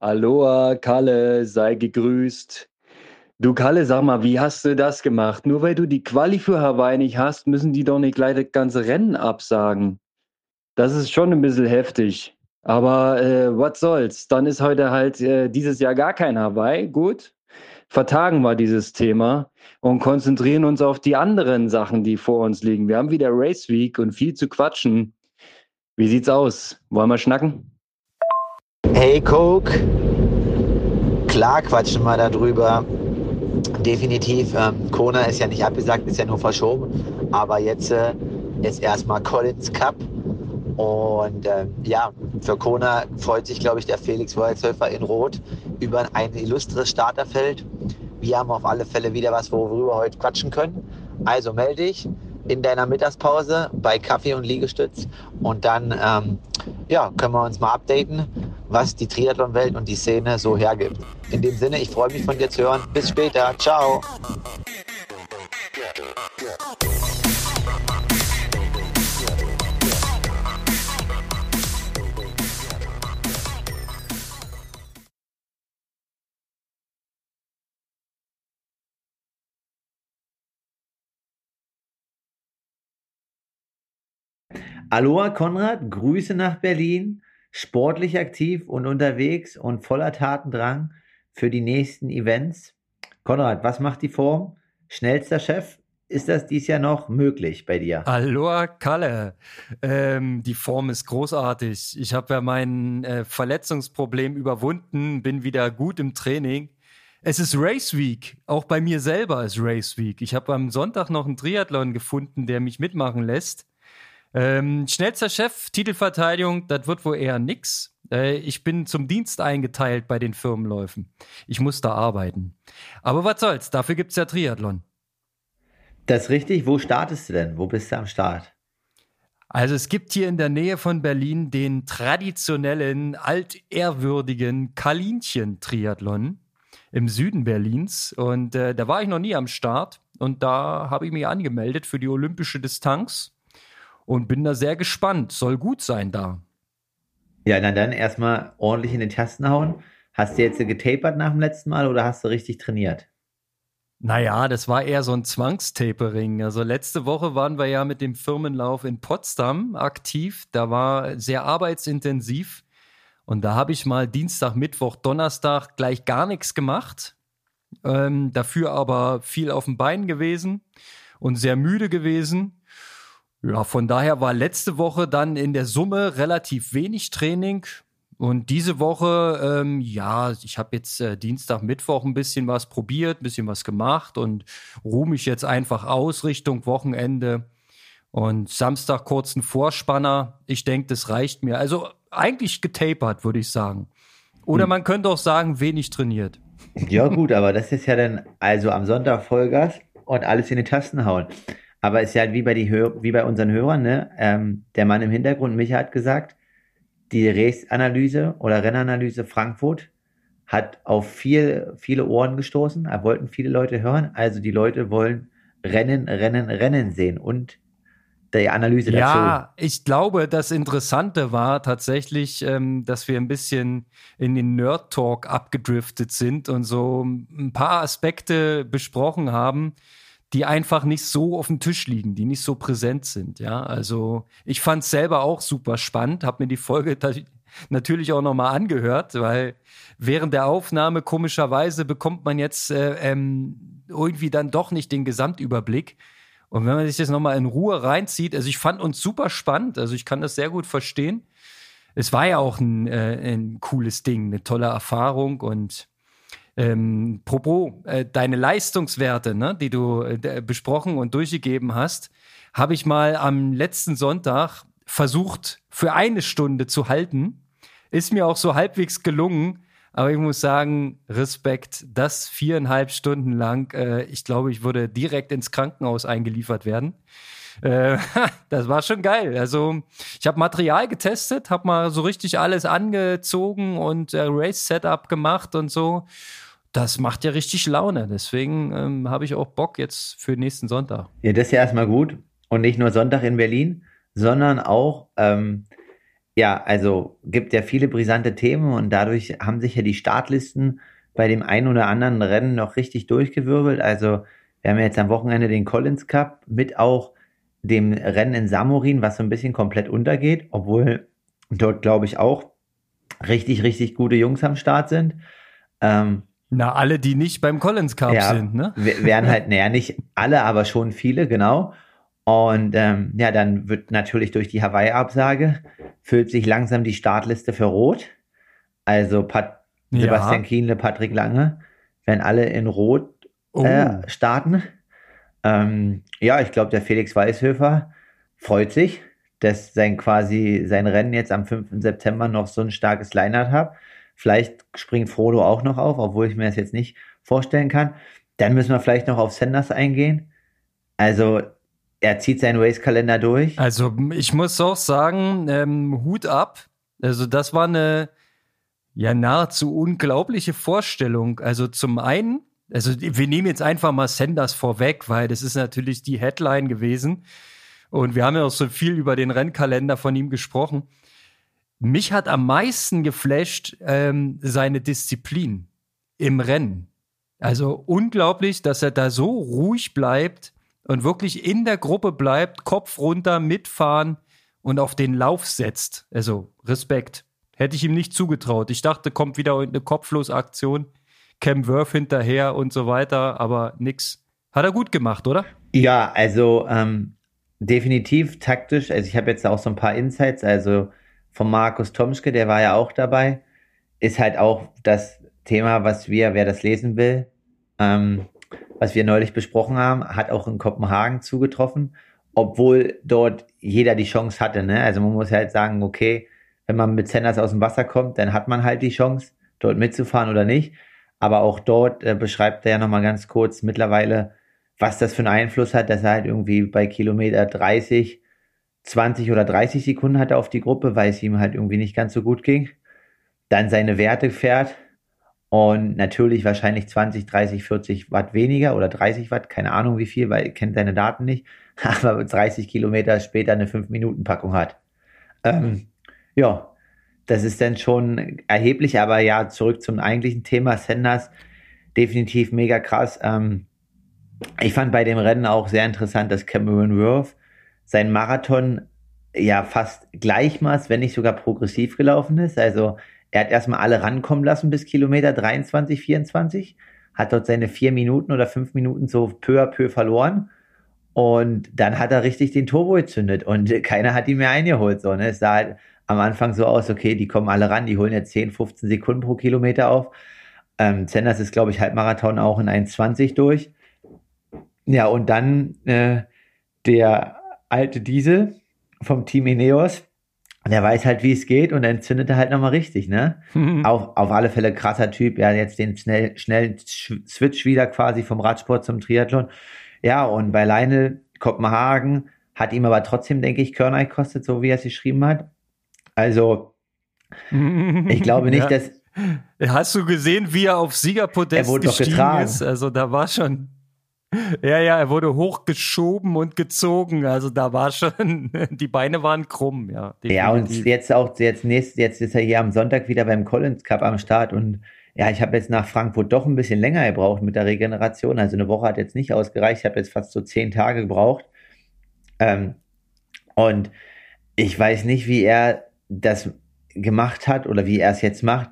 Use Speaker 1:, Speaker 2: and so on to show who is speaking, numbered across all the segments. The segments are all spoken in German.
Speaker 1: Aloha, Kalle, sei gegrüßt. Du Kalle, sag mal, wie hast du das gemacht? Nur weil du die Quali für Hawaii nicht hast, müssen die doch nicht gleich das ganze Rennen absagen. Das ist schon ein bisschen heftig. Aber äh, was soll's? Dann ist heute halt äh, dieses Jahr gar kein Hawaii. Gut. Vertagen wir dieses Thema und konzentrieren uns auf die anderen Sachen, die vor uns liegen. Wir haben wieder Race Week und viel zu quatschen. Wie sieht's aus? Wollen wir schnacken?
Speaker 2: Hey Coke, klar quatschen wir darüber. Definitiv. Ähm, Kona ist ja nicht abgesagt, ist ja nur verschoben. Aber jetzt äh, ist erstmal Collins Cup. Und äh, ja, für Kona freut sich, glaube ich, der Felix Wolzhöfer in Rot über ein illustres Starterfeld. Wir haben auf alle Fälle wieder was, worüber wir heute quatschen können. Also melde dich in deiner Mittagspause bei Kaffee und Liegestütz und dann ähm, ja, können wir uns mal updaten, was die Triathlon-Welt und die Szene so hergibt. In dem Sinne, ich freue mich von dir zu hören. Bis später. Ciao.
Speaker 3: Aloha Konrad, Grüße nach Berlin, sportlich aktiv und unterwegs und voller Tatendrang für die nächsten Events. Konrad, was macht die Form? Schnellster Chef, ist das dies Jahr noch möglich bei dir?
Speaker 4: Aloha Kalle, ähm, die Form ist großartig. Ich habe ja mein äh, Verletzungsproblem überwunden, bin wieder gut im Training. Es ist Race Week. Auch bei mir selber ist Race Week. Ich habe am Sonntag noch einen Triathlon gefunden, der mich mitmachen lässt. Ähm, schnellster Chef, Titelverteidigung, das wird wohl eher nix. Äh, ich bin zum Dienst eingeteilt bei den Firmenläufen. Ich muss da arbeiten. Aber was soll's, dafür gibt's ja Triathlon.
Speaker 3: Das ist richtig. Wo startest du denn? Wo bist du am Start?
Speaker 4: Also es gibt hier in der Nähe von Berlin den traditionellen, altehrwürdigen Kalinchen-Triathlon im Süden Berlins. Und äh, da war ich noch nie am Start. Und da habe ich mich angemeldet für die olympische Distanz und bin da sehr gespannt. Soll gut sein da.
Speaker 3: Ja, na dann erstmal ordentlich in den Tasten hauen. Hast du jetzt getapert nach dem letzten Mal oder hast du richtig trainiert?
Speaker 4: Naja, das war eher so ein Zwangstapering. Also letzte Woche waren wir ja mit dem Firmenlauf in Potsdam aktiv. Da war sehr arbeitsintensiv. Und da habe ich mal Dienstag, Mittwoch, Donnerstag gleich gar nichts gemacht. Ähm, dafür aber viel auf dem Bein gewesen und sehr müde gewesen. Ja, von daher war letzte Woche dann in der Summe relativ wenig Training. Und diese Woche, ähm, ja, ich habe jetzt äh, Dienstag, Mittwoch ein bisschen was probiert, ein bisschen was gemacht und ruhe mich jetzt einfach aus Richtung Wochenende. Und Samstag kurzen Vorspanner. Ich denke, das reicht mir. Also eigentlich getapert, würde ich sagen. Oder hm. man könnte auch sagen, wenig trainiert.
Speaker 3: Ja, gut, aber das ist ja dann also am Sonntag Vollgas und alles in die Tasten hauen. Aber es ist ja halt wie bei, die Hör wie bei unseren Hörern, ne? Ähm, der Mann im Hintergrund, Micha hat gesagt, die Race-Analyse oder Rennanalyse Frankfurt hat auf viel, viele Ohren gestoßen. Da wollten viele Leute hören. Also die Leute wollen Rennen, Rennen, Rennen sehen und die Analyse dazu.
Speaker 4: Ja, ich glaube, das Interessante war tatsächlich, ähm, dass wir ein bisschen in den Nerd-Talk abgedriftet sind und so ein paar Aspekte besprochen haben, die einfach nicht so auf dem Tisch liegen, die nicht so präsent sind. Ja, also ich fand es selber auch super spannend, habe mir die Folge natürlich auch nochmal angehört, weil während der Aufnahme komischerweise bekommt man jetzt äh, ähm, irgendwie dann doch nicht den Gesamtüberblick. Und wenn man sich das nochmal in Ruhe reinzieht, also ich fand uns super spannend, also ich kann das sehr gut verstehen. Es war ja auch ein, äh, ein cooles Ding, eine tolle Erfahrung und ähm, Propos, äh, deine Leistungswerte, ne, die du äh, besprochen und durchgegeben hast, habe ich mal am letzten Sonntag versucht, für eine Stunde zu halten. Ist mir auch so halbwegs gelungen. Aber ich muss sagen, Respekt, das viereinhalb Stunden lang. Äh, ich glaube, ich würde direkt ins Krankenhaus eingeliefert werden. Äh, das war schon geil. Also ich habe Material getestet, habe mal so richtig alles angezogen und äh, Race-Setup gemacht und so das macht ja richtig Laune. Deswegen ähm, habe ich auch Bock jetzt für nächsten Sonntag.
Speaker 3: Ja, das ist ja erstmal gut. Und nicht nur Sonntag in Berlin, sondern auch, ähm, ja, also gibt ja viele brisante Themen und dadurch haben sich ja die Startlisten bei dem einen oder anderen Rennen noch richtig durchgewirbelt. Also wir haben jetzt am Wochenende den Collins Cup mit auch dem Rennen in Samorin, was so ein bisschen komplett untergeht, obwohl dort, glaube ich, auch richtig, richtig gute Jungs am Start sind.
Speaker 4: Ähm, Na, alle, die nicht beim Collins Cup ja, sind, ne?
Speaker 3: Wären halt, naja, nicht alle, aber schon viele, genau. Und ähm, ja, dann wird natürlich durch die Hawaii-Absage füllt sich langsam die Startliste für Rot. Also Pat ja. Sebastian Kienle, Patrick Lange werden alle in Rot oh. äh, starten. Ähm, ja, ich glaube, der Felix Weißhöfer freut sich, dass sein quasi sein Rennen jetzt am 5. September noch so ein starkes Line-Up hat. Vielleicht springt Frodo auch noch auf, obwohl ich mir das jetzt nicht vorstellen kann. Dann müssen wir vielleicht noch auf Sanders eingehen. Also er zieht seinen Race-Kalender durch.
Speaker 4: Also ich muss auch sagen, ähm, Hut ab. Also das war eine ja nahezu unglaubliche Vorstellung. Also zum einen, also wir nehmen jetzt einfach mal Sanders vorweg, weil das ist natürlich die Headline gewesen. Und wir haben ja auch so viel über den Rennkalender von ihm gesprochen. Mich hat am meisten geflasht ähm, seine Disziplin im Rennen. Also unglaublich, dass er da so ruhig bleibt und wirklich in der Gruppe bleibt, Kopf runter, mitfahren und auf den Lauf setzt. Also Respekt. Hätte ich ihm nicht zugetraut. Ich dachte, kommt wieder eine Kopflosaktion, Cam Worth hinterher und so weiter, aber nix. Hat er gut gemacht, oder?
Speaker 3: Ja, also ähm, definitiv taktisch. Also ich habe jetzt auch so ein paar Insights. Also von Markus Tomschke, der war ja auch dabei, ist halt auch das Thema, was wir, wer das lesen will, ähm, was wir neulich besprochen haben, hat auch in Kopenhagen zugetroffen, obwohl dort jeder die Chance hatte. Ne? Also man muss halt sagen, okay, wenn man mit Sanders aus dem Wasser kommt, dann hat man halt die Chance, dort mitzufahren oder nicht. Aber auch dort äh, beschreibt er ja nochmal ganz kurz mittlerweile, was das für einen Einfluss hat, dass er halt irgendwie bei Kilometer 30, 20 oder 30 Sekunden hatte auf die Gruppe, weil es ihm halt irgendwie nicht ganz so gut ging. Dann seine Werte fährt, und natürlich wahrscheinlich 20, 30, 40 Watt weniger oder 30 Watt, keine Ahnung wie viel, weil er kennt seine Daten nicht, aber 30 Kilometer später eine 5-Minuten-Packung hat. Ähm, ja, das ist dann schon erheblich, aber ja, zurück zum eigentlichen Thema, Sanders, definitiv mega krass. Ähm, ich fand bei dem Rennen auch sehr interessant, dass Cameron Worth sein Marathon ja fast gleichmaß, wenn nicht sogar progressiv gelaufen ist. Also er hat erstmal alle rankommen lassen bis Kilometer 23, 24, hat dort seine vier Minuten oder fünf Minuten so peu à peu verloren. Und dann hat er richtig den Turbo gezündet und keiner hat ihn mehr eingeholt. So, ne? Es sah halt am Anfang so aus, okay, die kommen alle ran, die holen jetzt 10, 15 Sekunden pro Kilometer auf. Ähm, Zenders ist, glaube ich, Halbmarathon auch in 1,20 durch. Ja, und dann äh, der alte Diesel vom Team Ineos, der weiß halt, wie es geht und dann zündet er halt nochmal richtig, ne? Mhm. Auf, auf alle Fälle krasser Typ. Ja, jetzt den schnell, schnellen Switch wieder quasi vom Radsport zum Triathlon. Ja, und bei Lionel Kopenhagen hat ihm aber trotzdem, denke ich, Körner gekostet, so wie er es geschrieben hat. Also, ich glaube nicht, ja. dass.
Speaker 4: Hast du gesehen, wie er auf Siegerpodest er wurde gestiegen getragen. ist? Also, da war schon. Ja, ja, er wurde hochgeschoben und gezogen. Also da war schon, die Beine waren krumm, ja.
Speaker 3: Definitiv. Ja, und jetzt auch, jetzt nächst, jetzt ist er hier am Sonntag wieder beim Collins Cup am Start und ja, ich habe jetzt nach Frankfurt doch ein bisschen länger gebraucht mit der Regeneration. Also eine Woche hat jetzt nicht ausgereicht. Ich habe jetzt fast so zehn Tage gebraucht. Ähm, und ich weiß nicht, wie er das gemacht hat oder wie er es jetzt macht.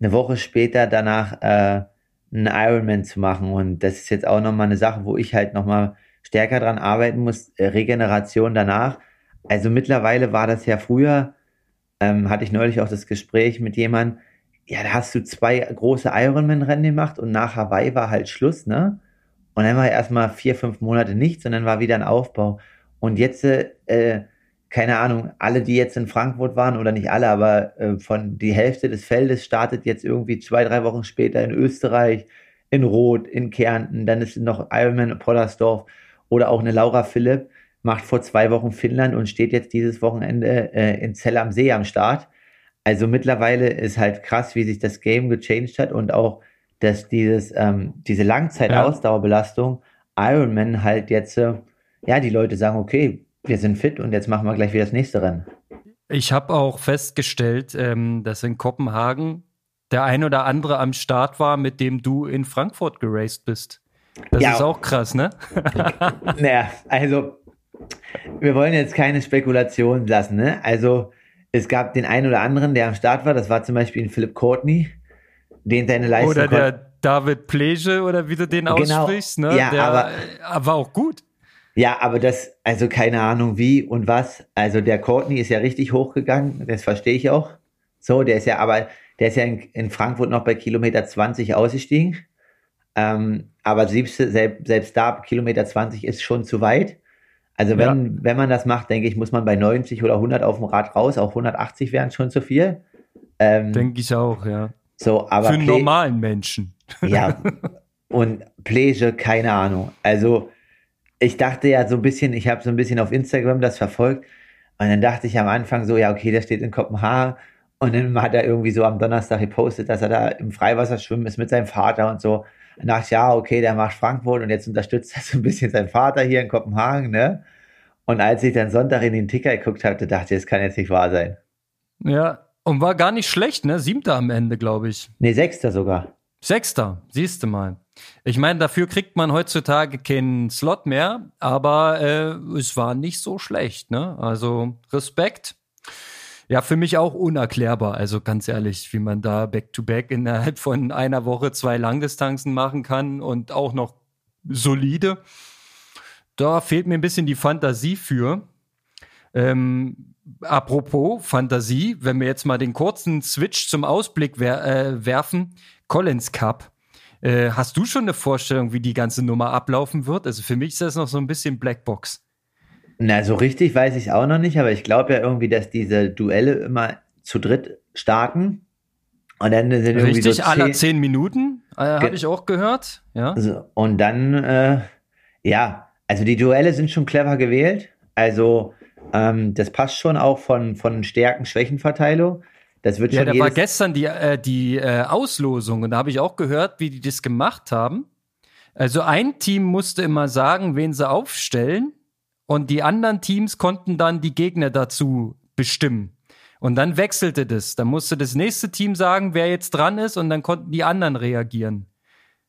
Speaker 3: Eine Woche später danach äh, einen Ironman zu machen. Und das ist jetzt auch nochmal eine Sache, wo ich halt nochmal stärker dran arbeiten muss. Äh, Regeneration danach. Also mittlerweile war das ja früher, ähm, hatte ich neulich auch das Gespräch mit jemandem, ja, da hast du zwei große Ironman-Rennen gemacht und nach Hawaii war halt Schluss, ne? Und dann war erstmal vier, fünf Monate nichts und dann war wieder ein Aufbau. Und jetzt, äh, keine Ahnung, alle, die jetzt in Frankfurt waren oder nicht alle, aber äh, von die Hälfte des Feldes startet jetzt irgendwie zwei, drei Wochen später in Österreich, in Rot, in Kärnten, dann ist noch Ironman Pollersdorf oder auch eine Laura Philipp macht vor zwei Wochen Finnland und steht jetzt dieses Wochenende äh, in Zell am See am Start. Also mittlerweile ist halt krass, wie sich das Game gechanged hat und auch, dass dieses, ähm, diese Langzeitausdauerbelastung Ironman halt jetzt, äh, ja, die Leute sagen, okay, wir sind fit und jetzt machen wir gleich wieder das nächste Rennen.
Speaker 4: Ich habe auch festgestellt, ähm, dass in Kopenhagen der ein oder andere am Start war, mit dem du in Frankfurt geraced bist. Das
Speaker 3: Ja.
Speaker 4: ist auch krass, ne?
Speaker 3: Naja, also wir wollen jetzt keine Spekulationen lassen, ne? Also es gab den einen oder anderen, der am Start war. Das war zum Beispiel ein Philipp Courtney, den seine Leistung
Speaker 4: Oder der David Plege oder wie du den
Speaker 3: Genau.
Speaker 4: aussprichst, ne?
Speaker 3: Ja,
Speaker 4: der
Speaker 3: aber-
Speaker 4: war auch gut.
Speaker 3: Ja, aber das, also keine Ahnung wie und was. Also der Courtney ist ja richtig hochgegangen, das verstehe ich auch. So, der ist ja aber, der ist ja in, in Frankfurt noch bei Kilometer 20 ausgestiegen. Ähm, aber selbst, selbst, da, Kilometer 20 ist schon zu weit. Also wenn, wenn man das macht, denke ich, muss man bei 90 oder 100 auf dem Rad raus. Auch 180 wären schon zu viel. Ähm,
Speaker 4: Denke ich auch, ja.
Speaker 3: so, aber
Speaker 4: Für einen normalen Menschen.
Speaker 3: ja. Und Plege, keine Ahnung. Also, ich dachte ja so ein bisschen, ich habe so ein bisschen auf Instagram das verfolgt. Und dann dachte ich am Anfang so, ja, okay, der steht in Kopenhagen. Und dann hat er irgendwie so am Donnerstag gepostet, dass er da im Freiwasser schwimmen ist mit seinem Vater und so. Dann dachte ich, ja, okay, der macht Frankfurt und jetzt unterstützt er so ein bisschen seinen Vater hier in Kopenhagen, ne? Und als ich dann Sonntag in den Ticker geguckt hatte, dachte ich, das kann jetzt nicht wahr sein.
Speaker 4: Ja. Und war gar nicht schlecht, ne? Siebter am Ende, glaube ich.
Speaker 3: Nee, Sechster sogar.
Speaker 4: Sechster, siehst du mal. Ich meine, dafür kriegt man heutzutage keinen Slot mehr, aber äh, es war nicht so schlecht, ne? Also Respekt. Ja, für mich auch unerklärbar. Also ganz ehrlich, wie man da back-to-back innerhalb von einer Woche zwei Langdistanzen machen kann und auch noch solide. Da fehlt mir ein bisschen die Fantasie für. Ähm, apropos Fantasie, wenn wir jetzt mal den kurzen Switch zum Ausblick wer äh, werfen, Collins Cup. Äh, hast du schon eine Vorstellung, wie die ganze Nummer ablaufen wird? Also für mich ist das noch so ein bisschen Blackbox.
Speaker 3: Na, so richtig weiß ich auch noch nicht, aber ich glaube ja irgendwie, dass diese Duelle immer zu dritt starten. Und dann sind irgendwie
Speaker 4: Richtig,
Speaker 3: so
Speaker 4: aller
Speaker 3: zehn,
Speaker 4: Minuten, äh, habe ich auch gehört. Ja.
Speaker 3: so, Und dann, äh, ja, also die Duelle sind schon clever gewählt. Also, ähm, das passt schon auch von, von Stärken-Schwächen-Verteilung. Das wird
Speaker 4: Ja,
Speaker 3: schon
Speaker 4: da war gestern die, äh, die äh, Auslosung und da habe ich auch gehört, wie die das gemacht haben. Also ein Team musste immer sagen, wen sie aufstellen und die anderen Teams konnten dann die Gegner dazu bestimmen. Und dann wechselte das. Dann musste das nächste Team sagen, wer jetzt dran ist und dann konnten die anderen reagieren.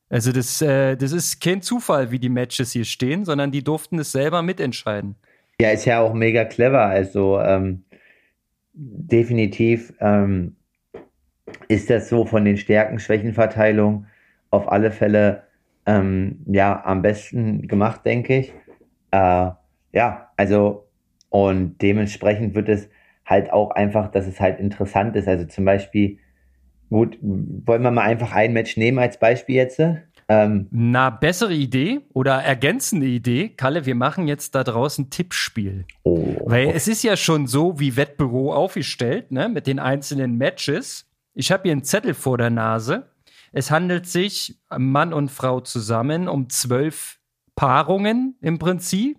Speaker 4: Also das, äh, das ist kein Zufall, wie die Matches hier stehen, sondern die durften es selber mitentscheiden.
Speaker 3: Ja, ist ja auch mega clever. Also ähm, definitiv ähm, ist das so von den Stärken-Schwächen-Verteilungen auf alle Fälle ähm, ja am besten gemacht, denke ich. Äh, ja, also und dementsprechend wird es halt auch einfach, dass es halt interessant ist. Also zum Beispiel, gut, wollen wir mal einfach ein Match nehmen als Beispiel jetzt? Ähm,
Speaker 4: Na, bessere Idee oder ergänzende Idee, Kalle, wir machen jetzt da draußen Tippspiel.
Speaker 3: oh,
Speaker 4: Weil es ist ja schon so wie Wettbüro aufgestellt, ne, mit den einzelnen Matches. Ich habe hier einen Zettel vor der Nase. Es handelt sich Mann und Frau zusammen um zwölf Paarungen im Prinzip.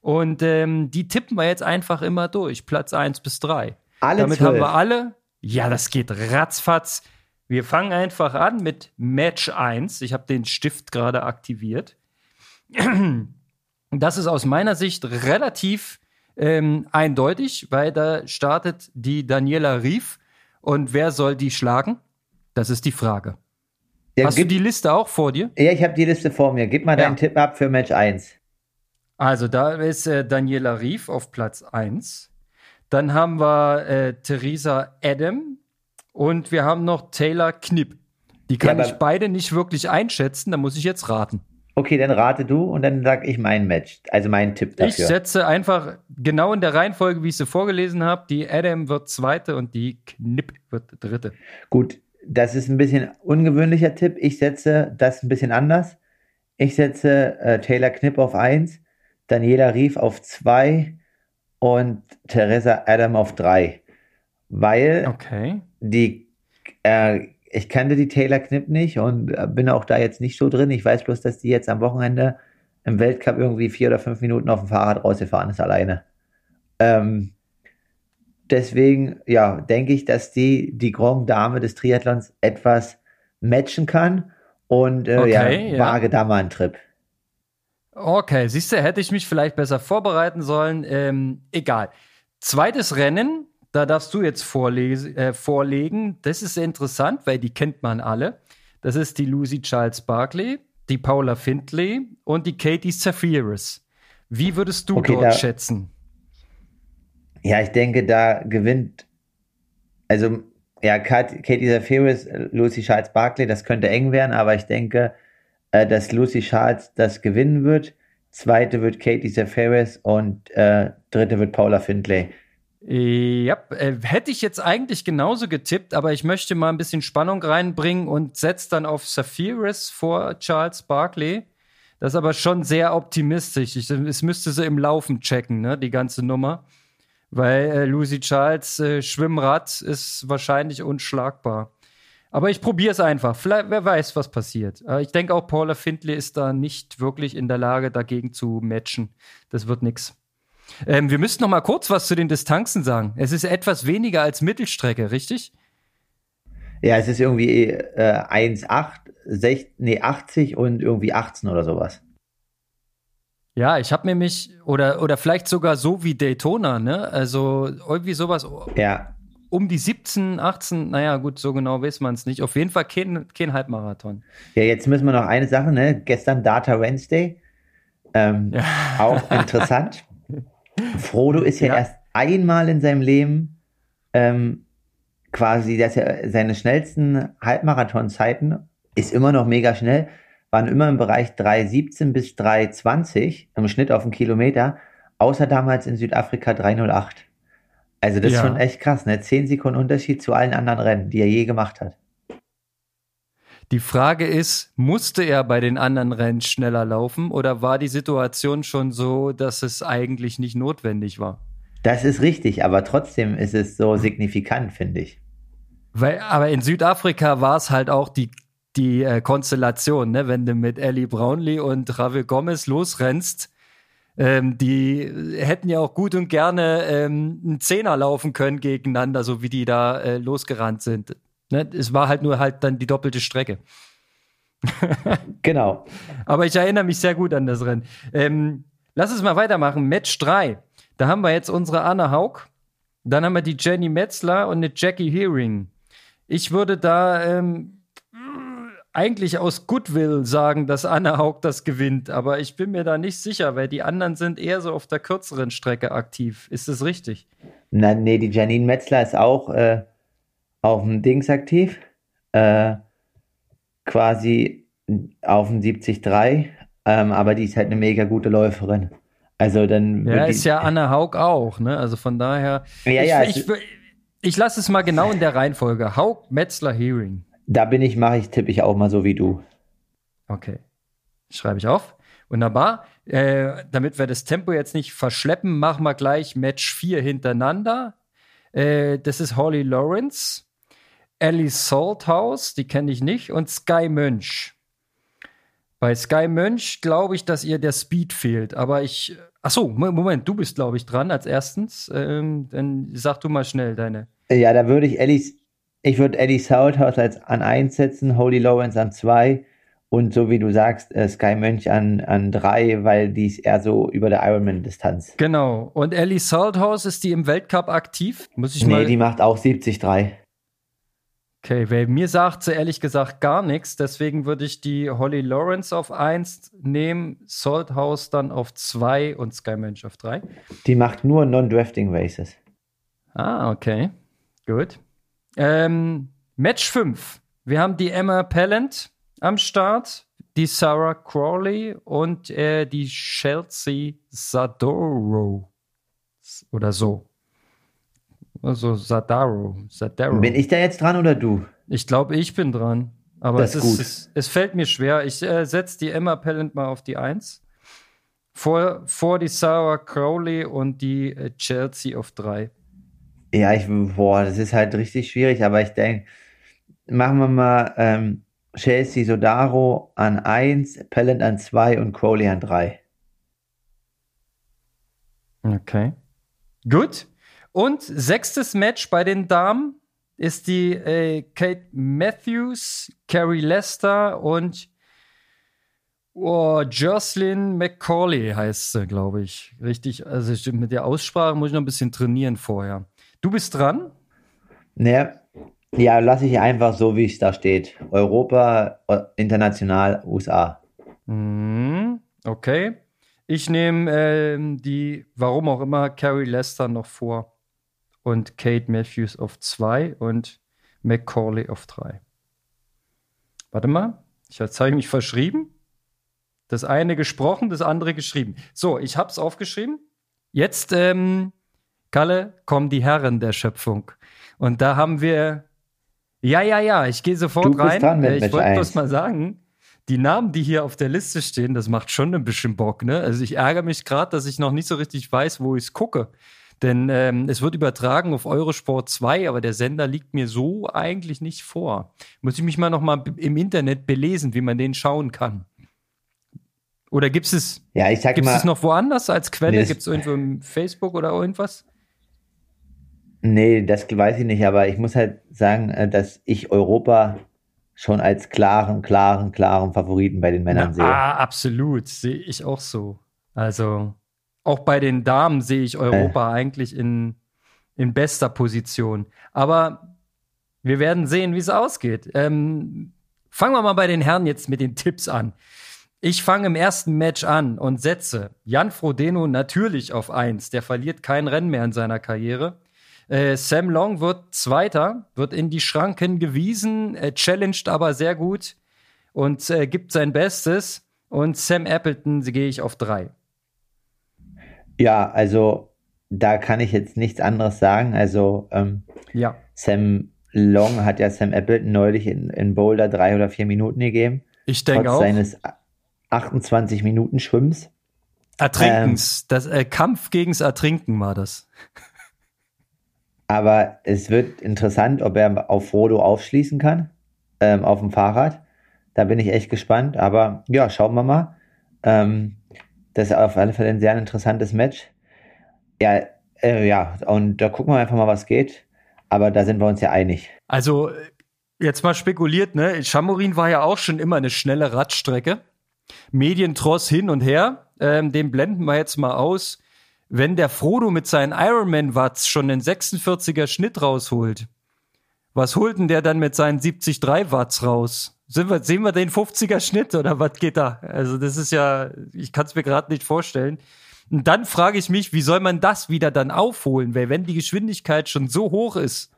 Speaker 4: Und ähm, die tippen wir jetzt einfach immer durch, Platz 1 bis 3.
Speaker 3: alle
Speaker 4: Damit haben
Speaker 3: zwölf.
Speaker 4: wir alle. Ja, das geht ratzfatz. Wir fangen einfach an mit Match 1. Ich habe den Stift gerade aktiviert. Das ist aus meiner Sicht relativ ähm, eindeutig, weil da startet die Daniela Rief. Und wer soll die schlagen? Das ist die Frage.
Speaker 3: Ja,
Speaker 4: Hast
Speaker 3: gib,
Speaker 4: du die Liste auch vor dir?
Speaker 3: ja, ich habe die Liste vor mir. Gib mal
Speaker 4: Ja.
Speaker 3: deinen Tipp ab für Match 1.
Speaker 4: Also da ist äh, Daniela Rief auf Platz 1. Dann haben wir äh, Theresa Adam und wir haben noch Taylor Knipp. Die kann
Speaker 3: Ja,
Speaker 4: ich beide nicht wirklich einschätzen, da muss ich jetzt raten.
Speaker 3: Okay, dann rate du und dann sag ich mein Match, also meinen Tipp
Speaker 4: Ich
Speaker 3: dafür.
Speaker 4: setze einfach genau in der Reihenfolge, wie ich sie vorgelesen habe. Die Adam wird zweite und die Knipp wird dritte.
Speaker 3: Gut, das ist ein bisschen ungewöhnlicher Tipp. Ich setze das ein bisschen anders. Ich setze äh, Taylor Knipp auf 1, Daniela Rief auf 2 und Theresa Adam auf 3. Weil
Speaker 4: Okay.
Speaker 3: die, äh, ich kannte die Taylor Knipp nicht und äh, bin auch da jetzt nicht so drin. Ich weiß bloß, dass die jetzt am Wochenende im Weltcup irgendwie vier oder fünf Minuten auf dem Fahrrad rausgefahren ist alleine. Ähm, deswegen, ja, denke ich, dass die, die Grand Dame des Triathlons etwas matchen kann und äh,
Speaker 4: Okay,
Speaker 3: ja,
Speaker 4: ja.
Speaker 3: wage da mal einen Trip.
Speaker 4: Okay, siehst du, hätte ich mich vielleicht besser vorbereiten sollen. Ähm, egal. Zweites Rennen, da darfst du jetzt äh, vorlegen. Das ist interessant, weil die kennt man alle. Das ist die Lucy Charles Barkley, die Paula Findlay und die Katie Zafiris. Wie würdest du okay, dort da, schätzen?
Speaker 3: Ja, ich denke, da gewinnt, also ja, Katie Zafiris, Lucy Charles Barkley, das könnte eng werden, aber ich denke, äh, dass Lucy Charles das gewinnen wird. Zweite wird Katie Zafiris und äh, dritte wird Paula Findlay.
Speaker 4: Ja, äh, hätte ich jetzt eigentlich genauso getippt, aber ich möchte mal ein bisschen Spannung reinbringen und setze dann auf Saphiris vor Charles Barkley. Das ist aber schon sehr optimistisch. Ich, es müsste so im Laufen checken, ne, die ganze Nummer. Weil äh, Lucy Charles äh, Schwimmrad ist wahrscheinlich unschlagbar. Aber ich probiere es einfach. Vielleicht, wer weiß, was passiert. Äh, ich denke auch, Paula Findlay ist da nicht wirklich in der Lage, dagegen zu matchen. Das wird nichts. Ähm, wir müssten noch mal kurz was zu den Distanzen sagen. Es ist etwas weniger als Mittelstrecke, richtig?
Speaker 3: Ja, es ist irgendwie äh, 1,8, nee, 80 und irgendwie 18 oder sowas.
Speaker 4: Ja, ich habe nämlich, oder, oder vielleicht sogar so wie Daytona, ne? Also irgendwie sowas.
Speaker 3: Ja.
Speaker 4: Um die 17, 18, naja, gut, so genau weiß man es nicht. Auf jeden Fall kein, kein Halbmarathon.
Speaker 3: Ja, jetzt müssen wir noch eine Sache, ne? Gestern Data Wednesday. Ähm, ja. Auch interessant. Frodo ist ja, ja, erst einmal in seinem Leben ähm, quasi, dass er seine schnellsten Halbmarathonzeiten ist immer noch mega schnell, waren immer im Bereich 3,17 bis 3,20 im Schnitt auf einen Kilometer, außer damals in Südafrika 3,08. Also das ja. ist schon echt krass, ne? Zehn Sekunden Unterschied zu allen anderen Rennen, die er je gemacht hat.
Speaker 4: Die Frage ist, musste er bei den anderen Rennen schneller laufen oder war die Situation schon so, dass es eigentlich nicht notwendig war?
Speaker 3: Das ist richtig, aber trotzdem ist es so signifikant, finde ich.
Speaker 4: Weil, aber in Südafrika war es halt auch die, die äh, Konstellation, ne? wenn du mit Ellie Brownlee und Ravi Gomez losrennst. Ähm, die hätten ja auch gut und gerne ähm, einen Zehner laufen können gegeneinander, so wie die da äh, losgerannt sind. Ne? Es war halt nur halt dann die doppelte Strecke.
Speaker 3: genau.
Speaker 4: Aber ich erinnere mich sehr gut an das Rennen. Ähm, lass uns mal weitermachen. Match 3. Da haben wir jetzt unsere Anna Haug. Dann haben wir die Jenny Metzler und eine Jackie Hearing. Ich würde da ähm, eigentlich aus Goodwill sagen, dass Anna Haug das gewinnt, aber ich bin mir da nicht sicher, weil die anderen sind eher so auf der kürzeren Strecke aktiv. Ist das richtig?
Speaker 3: Na, nee, die Janine Metzler ist auch äh, auf dem Dings aktiv, äh, quasi auf dem 73, ähm, aber die ist halt eine mega gute Läuferin. Also dann.
Speaker 4: Ja, ist ja Anne Haug auch, ne? Also von daher.
Speaker 3: Ja, ja.
Speaker 4: Ich, ich, ich lasse es mal genau in der Reihenfolge. Haug, Metzler, Hearing.
Speaker 3: Da bin ich, mache ich, tippe ich auch mal so wie du.
Speaker 4: Okay. Schreibe ich auf. Wunderbar. Äh, damit wir das Tempo jetzt nicht verschleppen, machen wir gleich Match 4 hintereinander. Äh, das ist Holly Lawrence. Ellie Salthouse, die kenne ich nicht, und Sky Mönch. Bei Sky Mönch glaube ich, dass ihr der Speed fehlt, aber ich. Achso, Moment, du bist, glaube ich, dran als erstens. Ähm, dann sag du mal schnell deine.
Speaker 3: Ja, da würde ich Ellie, ich würde Ellie Salthouse als an 1 setzen, Holy Lawrence an 2 und so wie du sagst, äh, Sky Mönch an, an 3, weil die ist eher so über der Ironman-Distanz.
Speaker 4: Genau. Und Ellie Salthouse, ist die im Weltcup aktiv?
Speaker 3: Muss ich nee, mal. Nee, die macht auch 73.
Speaker 4: Okay, weil mir sagt sie ehrlich gesagt gar nichts, deswegen würde ich die Holly Lawrence auf 1 nehmen, Salthouse dann auf 2 und Sky Mensch auf 3.
Speaker 3: Die macht nur Non-Drafting Races.
Speaker 4: Ah, okay. Gut. Ähm, Match 5. Wir haben die Emma Pellant am Start, die Sarah Crawley und äh, die Chelsea Zadoro. Oder so. Also Sadaro. Sadaro.
Speaker 3: Bin ich da jetzt dran oder du?
Speaker 4: Ich glaube, ich bin dran. Aber das es, ist, es, es, fällt mir schwer. Ich äh, setze die Emma Pellant mal auf die Eins. Vor, vor die Sarah Crowley und die äh, Chelsea auf drei.
Speaker 3: Ja, ich, boah, das ist halt richtig schwierig, aber ich denke, machen wir mal ähm, Chelsea Sodaro an 1, Pellant an 2 und Crowley an 3.
Speaker 4: Okay. Gut. Und sechstes Match bei den Damen ist die äh, Kate Matthews, Carrie Lester und Oh, Jocelyn McCauley heißt sie, glaube ich. Richtig, also mit der Aussprache muss ich noch ein bisschen trainieren vorher. Du bist dran?
Speaker 3: Ne, ja, lasse ich einfach so, wie es da steht. Europa, äh, international, USA.
Speaker 4: Mhm, okay. Ich nehme ähm, die, warum auch immer, Carrie Lester noch vor. Und Kate Matthews auf zwei und McCauley auf drei. Warte mal, jetzt habe ich mich verschrieben. Das eine gesprochen, das andere geschrieben. So, ich habe es aufgeschrieben. Jetzt, ähm, Kalle, kommen die Herren der Schöpfung. Und da haben wir, ja, ja, ja, ich gehe sofort rein. Dran mit ich wollte bloß mal sagen, die Namen, die hier auf der Liste stehen, das macht schon ein bisschen Bock, ne? Also ich ärgere mich gerade, dass ich noch nicht so richtig weiß, wo ich es gucke. Denn ähm, es wird übertragen auf Eurosport 2, aber der Sender liegt mir so eigentlich nicht vor. Muss ich mich mal noch mal im Internet belesen, wie man den schauen kann. Oder gibt es,
Speaker 3: ja, ich sag
Speaker 4: gibt's
Speaker 3: mal,
Speaker 4: es noch woanders als Quelle? Nee, gibt es irgendwo im Facebook oder irgendwas?
Speaker 3: Nee, das weiß ich nicht, aber ich muss halt sagen, äh, dass ich Europa schon als klaren, klaren, klaren Favoriten bei den Männern Na, sehe.
Speaker 4: Ah, absolut, sehe ich auch so. Also auch bei den Damen sehe ich Europa äh. eigentlich in, in bester Position. Aber wir werden sehen, wie es ausgeht. Ähm, fangen wir mal bei den Herren jetzt mit den Tipps an. Ich fange im ersten Match an und setze Jan Frodeno natürlich auf 1. Der verliert kein Rennen mehr in seiner Karriere. Äh, Sam Long wird Zweiter, wird in die Schranken gewiesen, äh, challenged aber sehr gut und äh, gibt sein Bestes. Und Sam Appleton gehe ich auf 3.
Speaker 3: Ja, also da kann ich jetzt nichts anderes sagen. Also ähm,
Speaker 4: ja.
Speaker 3: Sam Long hat ja Sam Appleton neulich in, in Boulder drei oder vier Minuten gegeben.
Speaker 4: Ich denke auch.
Speaker 3: seines 28 Minuten Schwimmens.
Speaker 4: Ertrinkens. Ähm, das äh, Kampf gegens Ertrinken war das.
Speaker 3: Aber es wird interessant, ob er auf Frodo aufschließen kann, ähm, auf dem Fahrrad. Da bin ich echt gespannt. Aber ja, schauen wir mal. Ähm, das ist auf alle Fälle ein sehr interessantes Match. Ja, äh, ja, und da gucken wir einfach mal, was geht. Aber da sind wir uns ja einig.
Speaker 4: Also, jetzt mal spekuliert, ne? Chamorin war ja auch schon immer eine schnelle Radstrecke. Medientross hin und her. Ähm, den blenden wir jetzt mal aus. Wenn der Frodo mit seinen Ironman-Watts schon einen 46er Schnitt rausholt, was holt denn der dann mit seinen 73 Watts raus? Sind wir, sehen wir den 50er Schnitt oder was geht da? Also das ist ja, ich kann es mir gerade nicht vorstellen. Und dann frage ich mich, wie soll man das wieder dann aufholen? Weil wenn die Geschwindigkeit schon so hoch ist,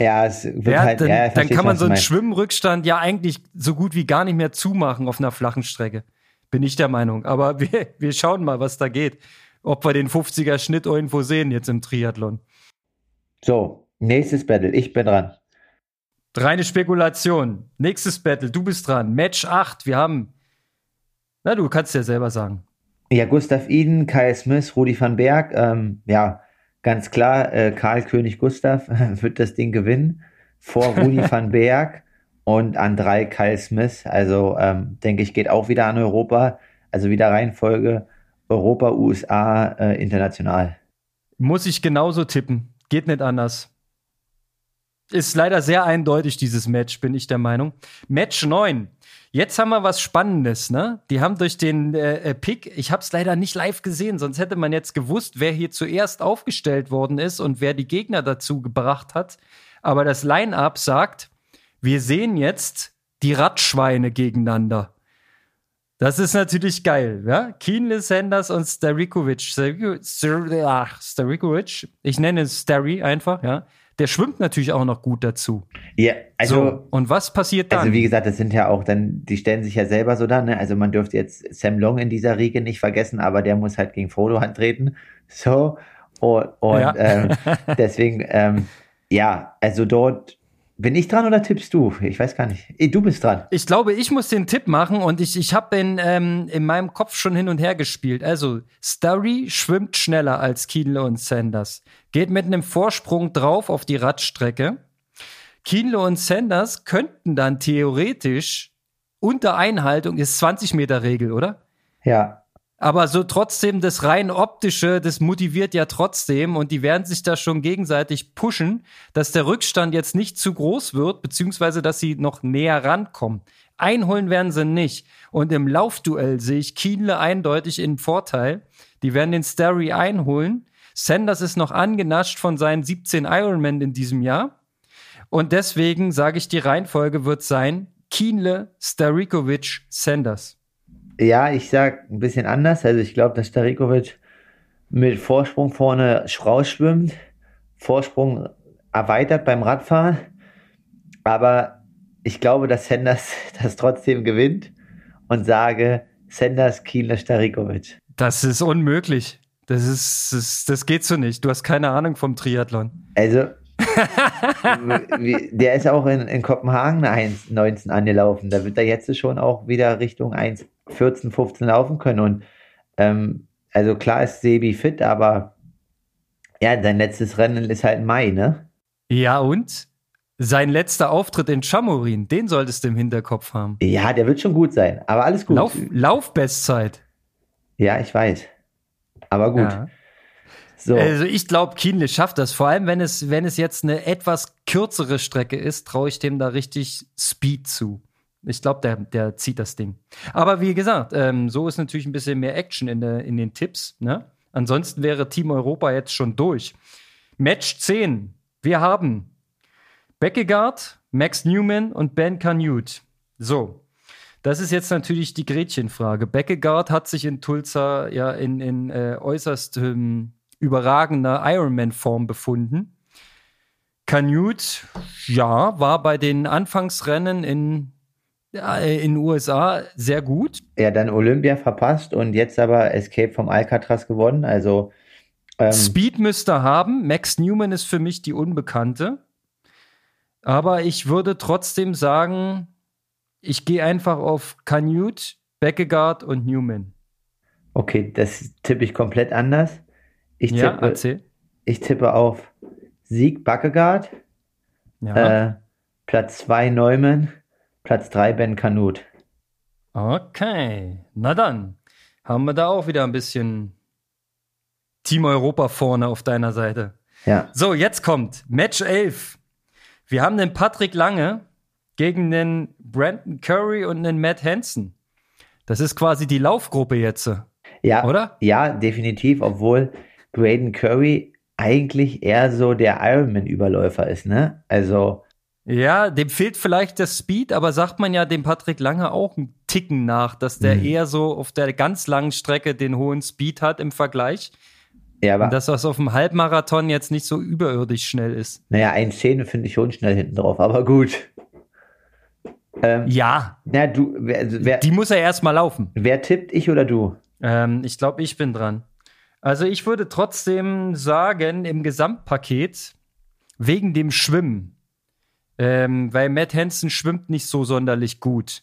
Speaker 3: ja, es wird
Speaker 4: ja,
Speaker 3: halt,
Speaker 4: dann,
Speaker 3: ja,
Speaker 4: dann kann man so einen Schwimmrückstand ja eigentlich so gut wie gar nicht mehr zumachen auf einer flachen Strecke. Bin ich der Meinung. Aber wir, wir schauen mal, was da geht. Ob wir den 50er Schnitt irgendwo sehen jetzt im Triathlon.
Speaker 3: So, nächstes Battle. Ich bin dran.
Speaker 4: Reine Spekulation. Nächstes Battle, du bist dran. Match 8. Wir haben. Na, du kannst ja selber sagen.
Speaker 3: Ja, Gustav Iden, Kyle Smith, Rudi van Berg. Ähm, ja, ganz klar, äh, Karl König Gustav wird das Ding gewinnen. Vor Rudi van Berg und an drei Kyle Smith. Also, ähm, denke ich, geht auch wieder an Europa. Also wieder Reihenfolge Europa, USA, äh, international.
Speaker 4: Muss ich genauso tippen. Geht nicht anders. Ist leider sehr eindeutig, dieses Match, bin ich der Meinung. Match 9. Jetzt haben wir was Spannendes, ne? Die haben durch den äh, äh Pick, ich habe es leider nicht live gesehen, sonst hätte man jetzt gewusst, wer hier zuerst aufgestellt worden ist und wer die Gegner dazu gebracht hat. Aber das Line-Up sagt, wir sehen jetzt die Radschweine gegeneinander. Das ist natürlich geil, ja? Keenly Sanders und Starikovic. Starikovic, ich nenne es Starry einfach, ja? Der schwimmt natürlich auch noch gut dazu.
Speaker 3: Ja, also.
Speaker 4: So, und was passiert dann?
Speaker 3: Also, wie gesagt, das sind ja auch dann, die stellen sich ja selber so da, ne? Also, man dürfte jetzt Sam Long in dieser Riege nicht vergessen, aber der muss halt gegen Frodo antreten. So. Und, und ja. ähm, deswegen, ähm, ja, also dort bin ich dran oder tippst du? Ich weiß gar nicht. Du bist dran.
Speaker 4: Ich glaube, ich muss den Tipp machen und ich, ich habe den ähm, in meinem Kopf schon hin und her gespielt. Also, Starry schwimmt schneller als Kienle und Sanders. Geht mit einem Vorsprung drauf auf die Radstrecke. Kienle und Sanders könnten dann theoretisch unter Einhaltung, ist 20 Meter Regel, oder?
Speaker 3: Ja.
Speaker 4: Aber so trotzdem das rein optische, das motiviert ja trotzdem und die werden sich da schon gegenseitig pushen, dass der Rückstand jetzt nicht zu groß wird, beziehungsweise dass sie noch näher rankommen. Einholen werden sie nicht. Und im Laufduell sehe ich Kienle eindeutig in Vorteil. Die werden den Starry einholen. Sanders ist noch angenascht von seinen 17 Ironman in diesem Jahr. Und deswegen sage ich, die Reihenfolge wird sein Kienle, Starikovic, Sanders.
Speaker 3: Ja, ich sag ein bisschen anders. Also ich glaube, dass Starikovic mit Vorsprung vorne rausschwimmt, Vorsprung erweitert beim Radfahren. Aber ich glaube, dass Sanders das trotzdem gewinnt und sage Sanders, Kienle, Starikovic.
Speaker 4: Das ist unmöglich. Das ist, das, das geht so nicht. Du hast keine Ahnung vom Triathlon.
Speaker 3: Also, der ist auch in, in Kopenhagen eine 1,19 angelaufen. Da wird er jetzt schon auch wieder Richtung 1,14, 15 laufen können. Und ähm, also klar ist Sebi fit, aber ja, sein letztes Rennen ist halt Mai, ne?
Speaker 4: Ja, und? Sein letzter Auftritt in Chamorin, den solltest du im Hinterkopf haben.
Speaker 3: Ja, der wird schon gut sein, aber alles gut.
Speaker 4: Lauf, Laufbestzeit.
Speaker 3: Ja, ich weiß. Aber gut. Ja.
Speaker 4: So. Also ich glaube, Kienle schafft das. Vor allem, wenn es, wenn es jetzt eine etwas kürzere Strecke ist, traue ich dem da richtig Speed zu. Ich glaube, der, der zieht das Ding. Aber wie gesagt, ähm, so ist natürlich ein bisschen mehr Action in, der, in den Tipps. Ne? Ansonsten wäre Team Europa jetzt schon durch. Match 10. Wir haben Beckegaard, Max Newman und Ben Canute. So, das ist jetzt natürlich die Gretchenfrage. Beckegaard hat sich in Tulsa ja in, in äh, äußerst ähm, überragender Ironman-Form befunden. Canute, ja, war bei den Anfangsrennen in in den USA sehr gut.
Speaker 3: Ja, dann Olympia verpasst und jetzt aber Escape vom Alcatraz gewonnen. Also
Speaker 4: ähm Speed müsste haben. Max Newman ist für mich die Unbekannte. Aber ich würde trotzdem sagen, ich gehe einfach auf Canute, Beckegaard und Newman.
Speaker 3: Okay, das tippe ich komplett anders. Ich tippe, ja, erzähl. Ich tippe auf Sieg Beckegaard, ja. äh, Platz 2 Neumann, Platz 3 Ben Kanut.
Speaker 4: Okay, na dann haben wir da auch wieder ein bisschen Team Europa vorne auf deiner Seite.
Speaker 3: Ja.
Speaker 4: So, jetzt kommt Match 11. Wir haben den Patrick Lange, gegen einen Brandon Curry und einen Matt Hansen. Das ist quasi die Laufgruppe jetzt.
Speaker 3: Ja, oder? Ja, definitiv, obwohl Braden Curry eigentlich eher so der Ironman-Überläufer ist, ne? Also.
Speaker 4: Ja, dem fehlt vielleicht der Speed, aber sagt man ja dem Patrick Lange auch einen Ticken nach, dass der mhm. eher so auf der ganz langen Strecke den hohen Speed hat im Vergleich. Ja, aber. Und dass das auf dem Halbmarathon jetzt nicht so überirdisch schnell ist.
Speaker 3: Naja, 1,10 finde ich schon schnell hinten drauf, aber gut.
Speaker 4: Ähm, ja.
Speaker 3: Na, du, wer, also wer,
Speaker 4: Die muss er erstmal laufen.
Speaker 3: Wer tippt, ich oder du?
Speaker 4: Ähm, ich glaube, ich bin dran. Also ich würde trotzdem sagen, im Gesamtpaket, wegen dem Schwimmen, ähm, weil Matt Hansen schwimmt nicht so sonderlich gut.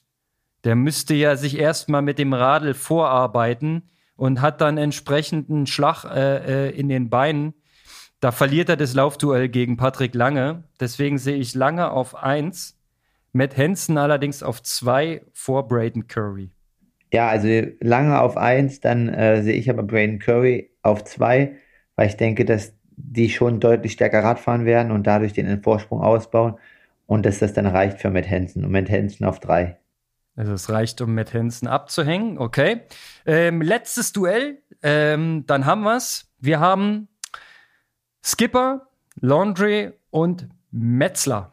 Speaker 4: Der müsste ja sich erstmal mit dem Radl vorarbeiten und hat dann entsprechend einen Schlag äh, äh, in den Beinen. Da verliert er das Laufduell gegen Patrick Lange. Deswegen sehe ich Lange auf 1 Matt Henson allerdings auf zwei vor Braden Curry.
Speaker 3: Ja, also lange auf eins, dann äh, sehe ich aber Braden Curry auf zwei, weil ich denke, dass die schon deutlich stärker Radfahren werden und dadurch den Vorsprung ausbauen und dass das dann reicht für Matt Henson und Matt Henson auf drei.
Speaker 4: Also es reicht, um Matt Henson abzuhängen, okay. Ähm, letztes Duell, ähm, dann haben wir es. Wir haben Skipper, Laundry und Metzler.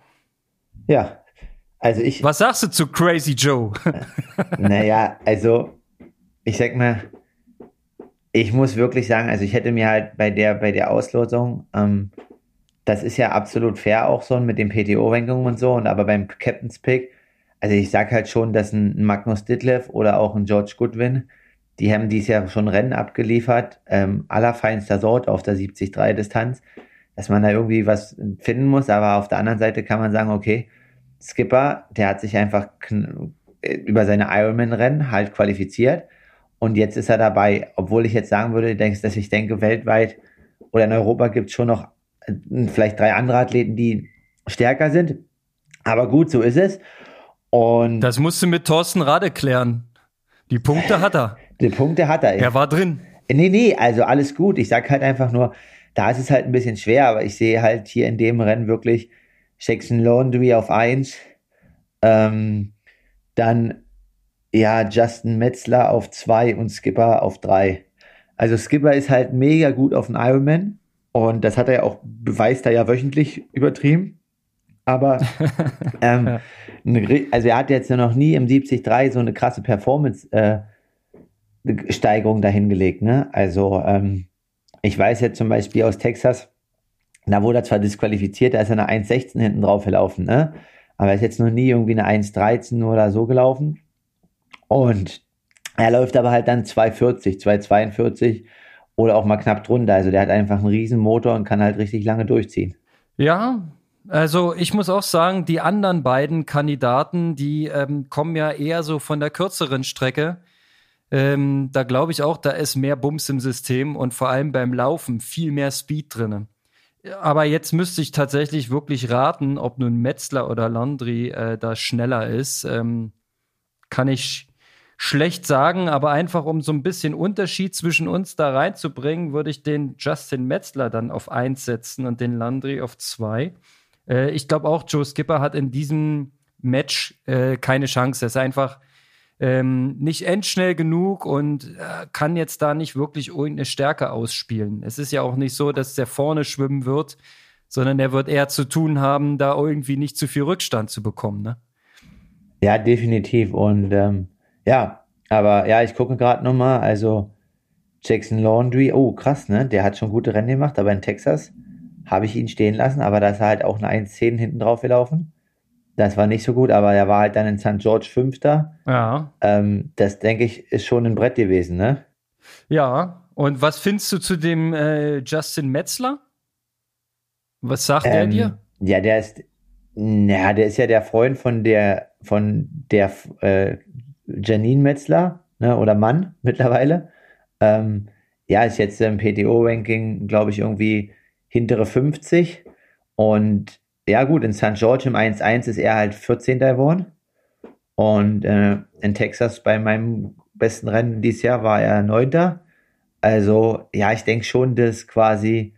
Speaker 3: Ja, also ich.
Speaker 4: Was sagst du zu Crazy Joe?
Speaker 3: naja, also ich sag mal, ich muss wirklich sagen, also ich hätte mir halt bei der, bei der Auslosung, ähm, das ist ja absolut fair auch so mit den PTO-Rankungen und so, und aber beim Captain's Pick, also ich sag halt schon, dass ein Magnus Ditlev oder auch ein George Goodwin, die haben dies Jahr schon Rennen abgeliefert, ähm, allerfeinster Sort auf der 70-3-Distanz, dass man da irgendwie was finden muss, aber auf der anderen Seite kann man sagen, okay, Skipper, der hat sich einfach über seine Ironman-Rennen halt qualifiziert. Und jetzt ist er dabei. Obwohl ich jetzt sagen würde, dass ich denke, weltweit oder in Europa gibt es schon noch äh, vielleicht drei andere Athleten, die stärker sind. Aber gut, so ist es. Und
Speaker 4: das musst du mit Thorsten Rade klären. Die Punkte hat er.
Speaker 3: Die Punkte hat er.
Speaker 4: Er war drin.
Speaker 3: Nee, nee, also alles gut. Ich sag halt einfach nur, da ist es halt ein bisschen schwer, aber ich sehe halt hier in dem Rennen wirklich Jackson Laundry auf 1, ähm, Dann ja, Justin Metzler auf zwei und Skipper auf drei. Also Skipper ist halt mega gut auf den Ironman und das hat er ja auch, beweist er ja wöchentlich übertrieben. Aber ähm, also er hat jetzt ja noch nie im 73 so eine krasse Performance-Steigerung äh, dahingelegt. Ne? Also ähm, ich weiß jetzt zum Beispiel aus Texas, da wurde er zwar disqualifiziert, da ist er eine 1,16 hinten drauf gelaufen, ne? aber er ist jetzt noch nie irgendwie eine 1,13 oder so gelaufen. Und er läuft aber halt dann 240, 242 oder auch mal knapp drunter. Also der hat einfach einen riesen Motor und kann halt richtig lange durchziehen.
Speaker 4: Ja, also ich muss auch sagen, die anderen beiden Kandidaten, die ähm, kommen ja eher so von der kürzeren Strecke. Ähm, da glaube ich auch, da ist mehr Bums im System und vor allem beim Laufen viel mehr Speed drin. Aber jetzt müsste ich tatsächlich wirklich raten, ob nun Metzler oder Landry äh, da schneller ist. Ähm, kann ich schlecht sagen, aber einfach um so ein bisschen Unterschied zwischen uns da reinzubringen, würde ich den Justin Metzler dann auf 1 setzen und den Landry auf 2. Äh, ich glaube auch, Joe Skipper hat in diesem Match äh, keine Chance. Er ist einfach ähm, nicht endschnell genug und äh, kann jetzt da nicht wirklich irgendeine Stärke ausspielen. Es ist ja auch nicht so, dass der vorne schwimmen wird, sondern er wird eher zu tun haben, da irgendwie nicht zu viel Rückstand zu bekommen. Ne?
Speaker 3: Ja, definitiv. Und ähm, ja, aber ja, ich gucke gerade nochmal, also Jackson Laundry, oh krass, ne? Der hat schon gute Rennen gemacht, aber in Texas habe ich ihn stehen lassen, aber da ist er halt auch eine 1.10 hinten drauf gelaufen. Das war nicht so gut, aber er war halt dann in St. George Fünfter.
Speaker 4: Ja.
Speaker 3: Ähm, das denke ich, ist schon ein Brett gewesen, ne?
Speaker 4: Ja. Und was findest du zu dem äh, Justin Metzler? Was sagt ähm, der dir?
Speaker 3: Ja, der ist, ja, der ist ja der Freund von der, von der äh, Janine Metzler ne, oder Mann mittlerweile. Ähm, ja, ist jetzt im PTO-Ranking, glaube ich, irgendwie hintere 50. Und ja, gut, in St. George im 1-1 ist er halt 14. geworden. Und äh, in Texas bei meinem besten Rennen dieses Jahr war er 9. Also, ja, ich denke schon, dass quasi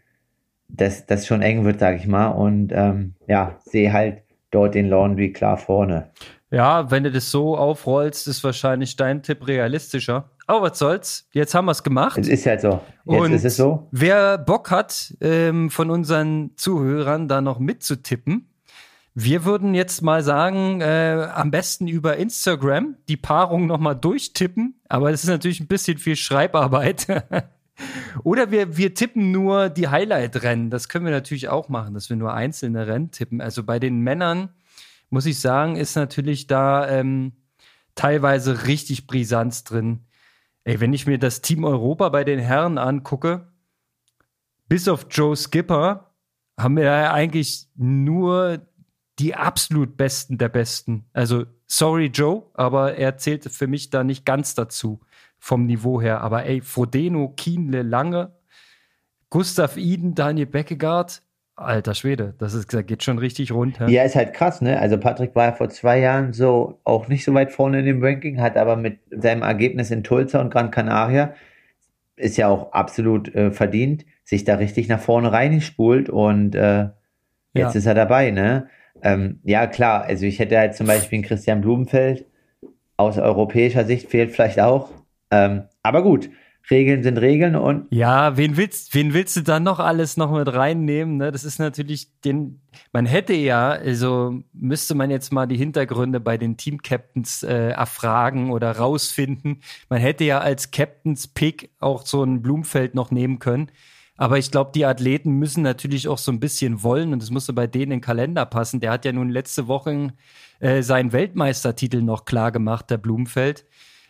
Speaker 3: dass das schon eng wird, sage ich mal. Und ähm, ja, sehe halt dort den Laundry klar vorne.
Speaker 4: Ja, wenn du das so aufrollst, ist wahrscheinlich dein Tipp realistischer. Aber was soll's? Jetzt haben wir es gemacht.
Speaker 3: Es ist halt so. Jetzt
Speaker 4: Und
Speaker 3: ist es so.
Speaker 4: Wer Bock hat, ähm, von unseren Zuhörern da noch mitzutippen, wir würden jetzt mal sagen, äh, am besten über Instagram die Paarung nochmal durchtippen. Aber das ist natürlich ein bisschen viel Schreibarbeit. Oder wir, wir tippen nur die Highlight-Rennen. Das können wir natürlich auch machen, dass wir nur einzelne Rennen tippen. Also bei den Männern muss ich sagen, ist natürlich da ähm, teilweise richtig Brisanz drin. Ey, wenn ich mir das Team Europa bei den Herren angucke, bis auf Joe Skipper, haben wir ja eigentlich nur die absolut Besten der Besten. Also, sorry Joe, aber er zählt für mich da nicht ganz dazu vom Niveau her. Aber ey, Frodeno, Kienle, Lange, Gustav Iden, Daniel Beckegaard, Alter Schwede, das ist, das geht schon richtig runter.
Speaker 3: Ja, ist halt krass, ne? Also Patrick war ja vor zwei Jahren so auch nicht so weit vorne in dem Ranking, hat aber mit seinem Ergebnis in Tulsa und Gran Canaria ist ja auch absolut äh, verdient, sich da richtig nach vorne reingespult und äh, jetzt ja. ist er dabei, ne? Ähm, ja, klar, also ich hätte halt zum Beispiel einen Christian Blumenfeld aus europäischer Sicht fehlt vielleicht auch. Ähm, aber gut, Regeln sind Regeln und.
Speaker 4: Ja, wen willst, wen willst du dann noch alles noch mit reinnehmen? Ne? Das ist natürlich den, man hätte ja, also müsste man jetzt mal die Hintergründe bei den Team-Captains äh, erfragen oder rausfinden. Man hätte ja als Captains Pick auch so ein Blumfeld noch nehmen können. Aber ich glaube, die Athleten müssen natürlich auch so ein bisschen wollen und es musste bei denen in den Kalender passen. Der hat ja nun letzte Woche äh, seinen Weltmeistertitel noch klar gemacht, der Blumfeld.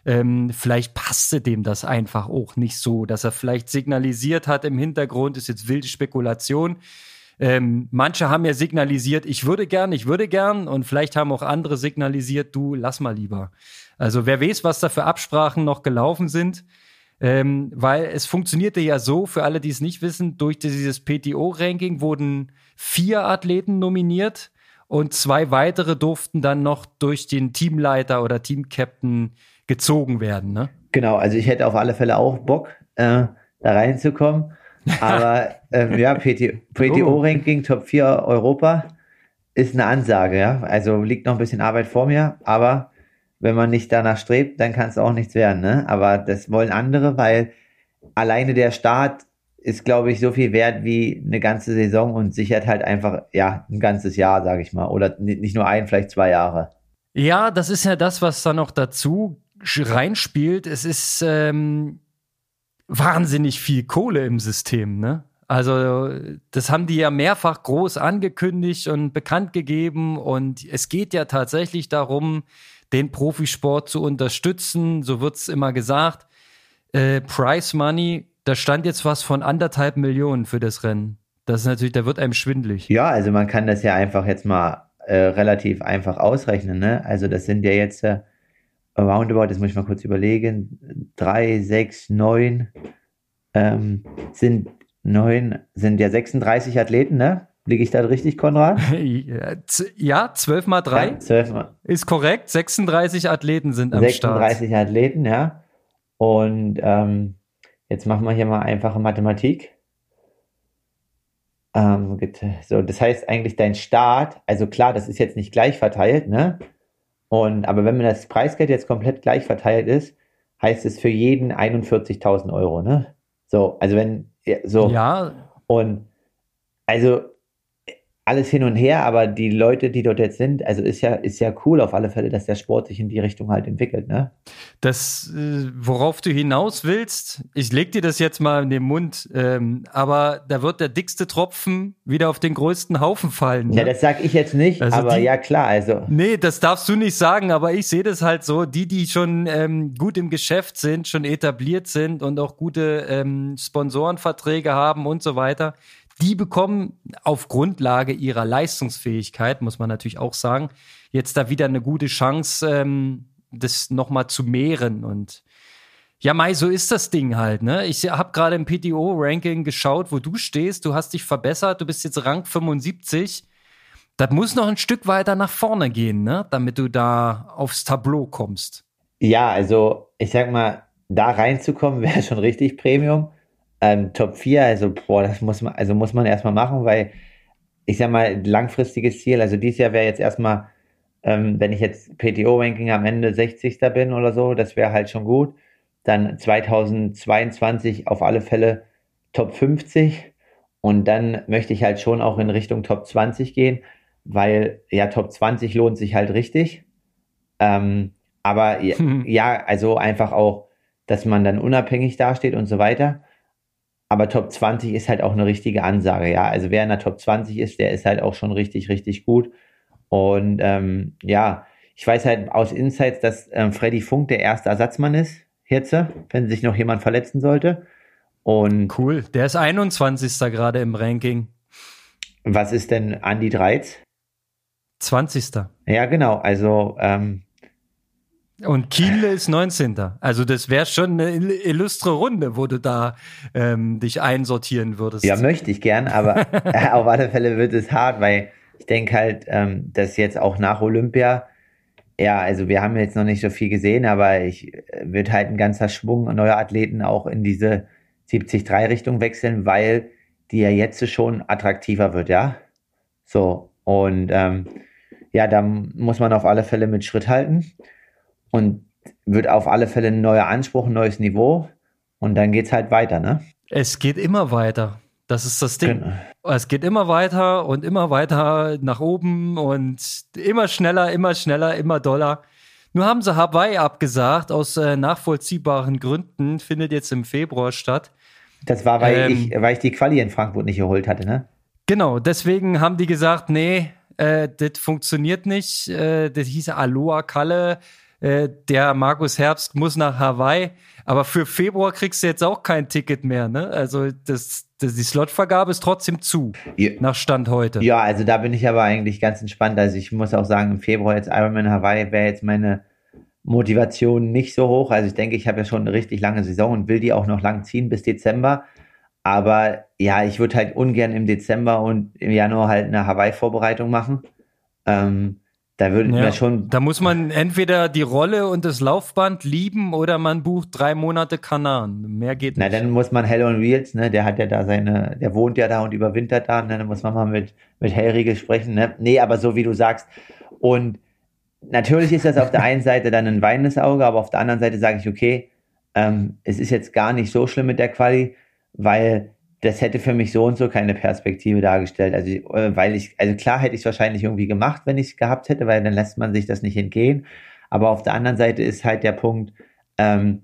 Speaker 4: Ähm, vielleicht passte dem das einfach auch nicht so, dass er vielleicht signalisiert hat im Hintergrund, ist jetzt wilde Spekulation. Ähm, manche haben ja signalisiert, ich würde gern, ich würde gern, und vielleicht haben auch andere signalisiert, du lass mal lieber. Also wer weiß, was da für Absprachen noch gelaufen sind. Ähm, weil es funktionierte ja so, für alle, die es nicht wissen, durch dieses PTO-Ranking wurden vier Athleten nominiert und zwei weitere durften dann noch durch den Teamleiter oder Teamcaptain gezogen werden, ne?
Speaker 3: Genau, also ich hätte auf alle Fälle auch Bock, äh, da reinzukommen. Aber ähm, ja, PTO-Ranking Top 4 Europa ist eine Ansage, ja. Also liegt noch ein bisschen Arbeit vor mir, aber wenn man nicht danach strebt, dann kann es auch nichts werden. Ne? Aber das wollen andere, weil alleine der Start ist, glaube ich, so viel wert wie eine ganze Saison und sichert halt einfach, ja, ein ganzes Jahr, sage ich mal. Oder nicht nur ein, vielleicht zwei Jahre.
Speaker 4: Ja, das ist ja das, was da noch dazu reinspielt. Es ist ähm, wahnsinnig viel Kohle im System, ne? Also, das haben die ja mehrfach groß angekündigt und bekannt gegeben. Und es geht ja tatsächlich darum, den Profisport zu unterstützen. So wird es immer gesagt. Äh, Price Money, da stand jetzt was von anderthalb Millionen für das Rennen. Das ist natürlich, da wird einem schwindlig.
Speaker 3: Ja, also man kann das ja einfach jetzt mal äh, relativ einfach ausrechnen. Ne? Also das sind ja jetzt äh, roundabout, das muss ich mal kurz überlegen, drei, sechs, neun ähm, sind neun, sind ja 36 Athleten, ne? Liege ich da richtig, Konrad?
Speaker 4: Ja, 12 mal 3. Ja, 12 mal. Ist korrekt. 36 Athleten sind am
Speaker 3: 36
Speaker 4: Start.
Speaker 3: 36 Athleten, ja. Und ähm, jetzt machen wir hier mal einfache Mathematik. Ähm, so, das heißt eigentlich dein Start, also klar, das ist jetzt nicht gleich verteilt, ne? Und, aber wenn mir das Preisgeld jetzt komplett gleich verteilt ist, heißt es für jeden 41.000 Euro, ne? So, also wenn, so.
Speaker 4: Ja.
Speaker 3: Und, also, alles hin und her, aber die Leute, die dort jetzt sind, also ist ja, ist ja cool auf alle Fälle, dass der Sport sich in die Richtung halt entwickelt, ne?
Speaker 4: Das, äh, worauf du hinaus willst, ich leg dir das jetzt mal in den Mund, ähm, aber da wird der dickste Tropfen wieder auf den größten Haufen fallen. Ne?
Speaker 3: Ja, das sag ich jetzt nicht, also aber die, ja klar, also.
Speaker 4: Nee, das darfst du nicht sagen, aber ich sehe das halt so, die, die schon ähm, gut im Geschäft sind, schon etabliert sind und auch gute ähm, Sponsorenverträge haben und so weiter, die bekommen auf Grundlage ihrer Leistungsfähigkeit, muss man natürlich auch sagen, jetzt da wieder eine gute Chance, ähm, das nochmal zu mehren. Und ja, Mai, so ist das Ding halt. Ne? Ich habe gerade im PTO-Ranking geschaut, wo du stehst. Du hast dich verbessert. Du bist jetzt Rang 75. Das muss noch ein Stück weiter nach vorne gehen, ne? damit du da aufs Tableau kommst.
Speaker 3: Ja, also ich sag mal, da reinzukommen wäre schon richtig Premium ähm, Top 4, also boah, das muss man, also muss man erstmal machen, weil ich sag mal, langfristiges Ziel, also dieses Jahr wäre jetzt erstmal, ähm, wenn ich jetzt PTO-Ranking am Ende 60. bin oder so, das wäre halt schon gut. Dann 2022 auf alle Fälle Top 50 und dann möchte ich halt schon auch in Richtung Top 20 gehen, weil ja, Top 20 lohnt sich halt richtig. Ähm, aber ja, hm. ja, also einfach auch, dass man dann unabhängig dasteht und so weiter. Aber Top 20 ist halt auch eine richtige Ansage, ja. Also wer in der Top 20 ist, der ist halt auch schon richtig, richtig gut. Und ähm, ja, ich weiß halt aus Insights, dass ähm, Freddy Funk der erste Ersatzmann ist, jetzt, wenn sich noch jemand verletzen sollte. Und
Speaker 4: cool, der ist 21. gerade im Ranking.
Speaker 3: Was ist denn Andy Dreiz?
Speaker 4: 20.
Speaker 3: Ja, genau. Also ähm,
Speaker 4: und Kiel ist 19. Also das wäre schon eine illustre Runde, wo du da ähm, dich einsortieren würdest.
Speaker 3: Ja, möchte ich gern, aber auf alle Fälle wird es hart, weil ich denke halt, ähm, dass jetzt auch nach Olympia, ja, also wir haben jetzt noch nicht so viel gesehen, aber ich äh, wird halt ein ganzer Schwung neuer Athleten auch in diese 70-3-Richtung wechseln, weil die ja jetzt schon attraktiver wird, ja. So, und ähm, ja, da muss man auf alle Fälle mit Schritt halten und wird auf alle Fälle ein neuer Anspruch, ein neues Niveau und dann geht es halt weiter, ne?
Speaker 4: Es geht immer weiter. Das ist das Ding. Genau. Es geht immer weiter und immer weiter nach oben und immer schneller, immer schneller, immer doller. Nur haben sie Hawaii abgesagt, aus äh, nachvollziehbaren Gründen, findet jetzt im Februar statt.
Speaker 3: Das war, weil, ähm, ich, weil ich die Quali in Frankfurt nicht geholt hatte, ne?
Speaker 4: Genau, deswegen haben die gesagt, nee, äh, das funktioniert nicht. Äh, das hieß Aloha Kalle äh, der Markus Herbst muss nach Hawaii. Aber für Februar kriegst du jetzt auch kein Ticket mehr, ne? Also das, das die Slotvergabe ist trotzdem zu, ja. nach Stand heute.
Speaker 3: Ja, also da bin ich aber eigentlich ganz entspannt. Also ich muss auch sagen, im Februar jetzt Ironman Hawaii wäre jetzt meine Motivation nicht so hoch. Also ich denke, ich habe ja schon eine richtig lange Saison und will die auch noch lang ziehen bis Dezember. Aber ja, ich würde halt ungern im Dezember und im Januar halt eine Hawaii-Vorbereitung machen. Ähm, da würde ja, mir schon.
Speaker 4: Da muss man entweder die Rolle und das Laufband lieben oder man bucht drei Monate Kanaren. Mehr geht
Speaker 3: nicht. Na, dann muss man Hell on Wheels, ne? Der hat ja da seine, der wohnt ja da und überwintert da. Ne? Dann muss man mal mit, mit Hellriegel sprechen. Ne? Nee, aber so wie du sagst. Und natürlich ist das auf der einen Seite dann ein weinendes Auge, aber auf der anderen Seite sage ich, okay, ähm, es ist jetzt gar nicht so schlimm mit der Quali, weil das hätte für mich so und so keine Perspektive dargestellt. Also, äh, weil ich, also klar hätte ich es wahrscheinlich irgendwie gemacht, wenn ich es gehabt hätte, weil dann lässt man sich das nicht entgehen. Aber auf der anderen Seite ist halt der Punkt, ähm,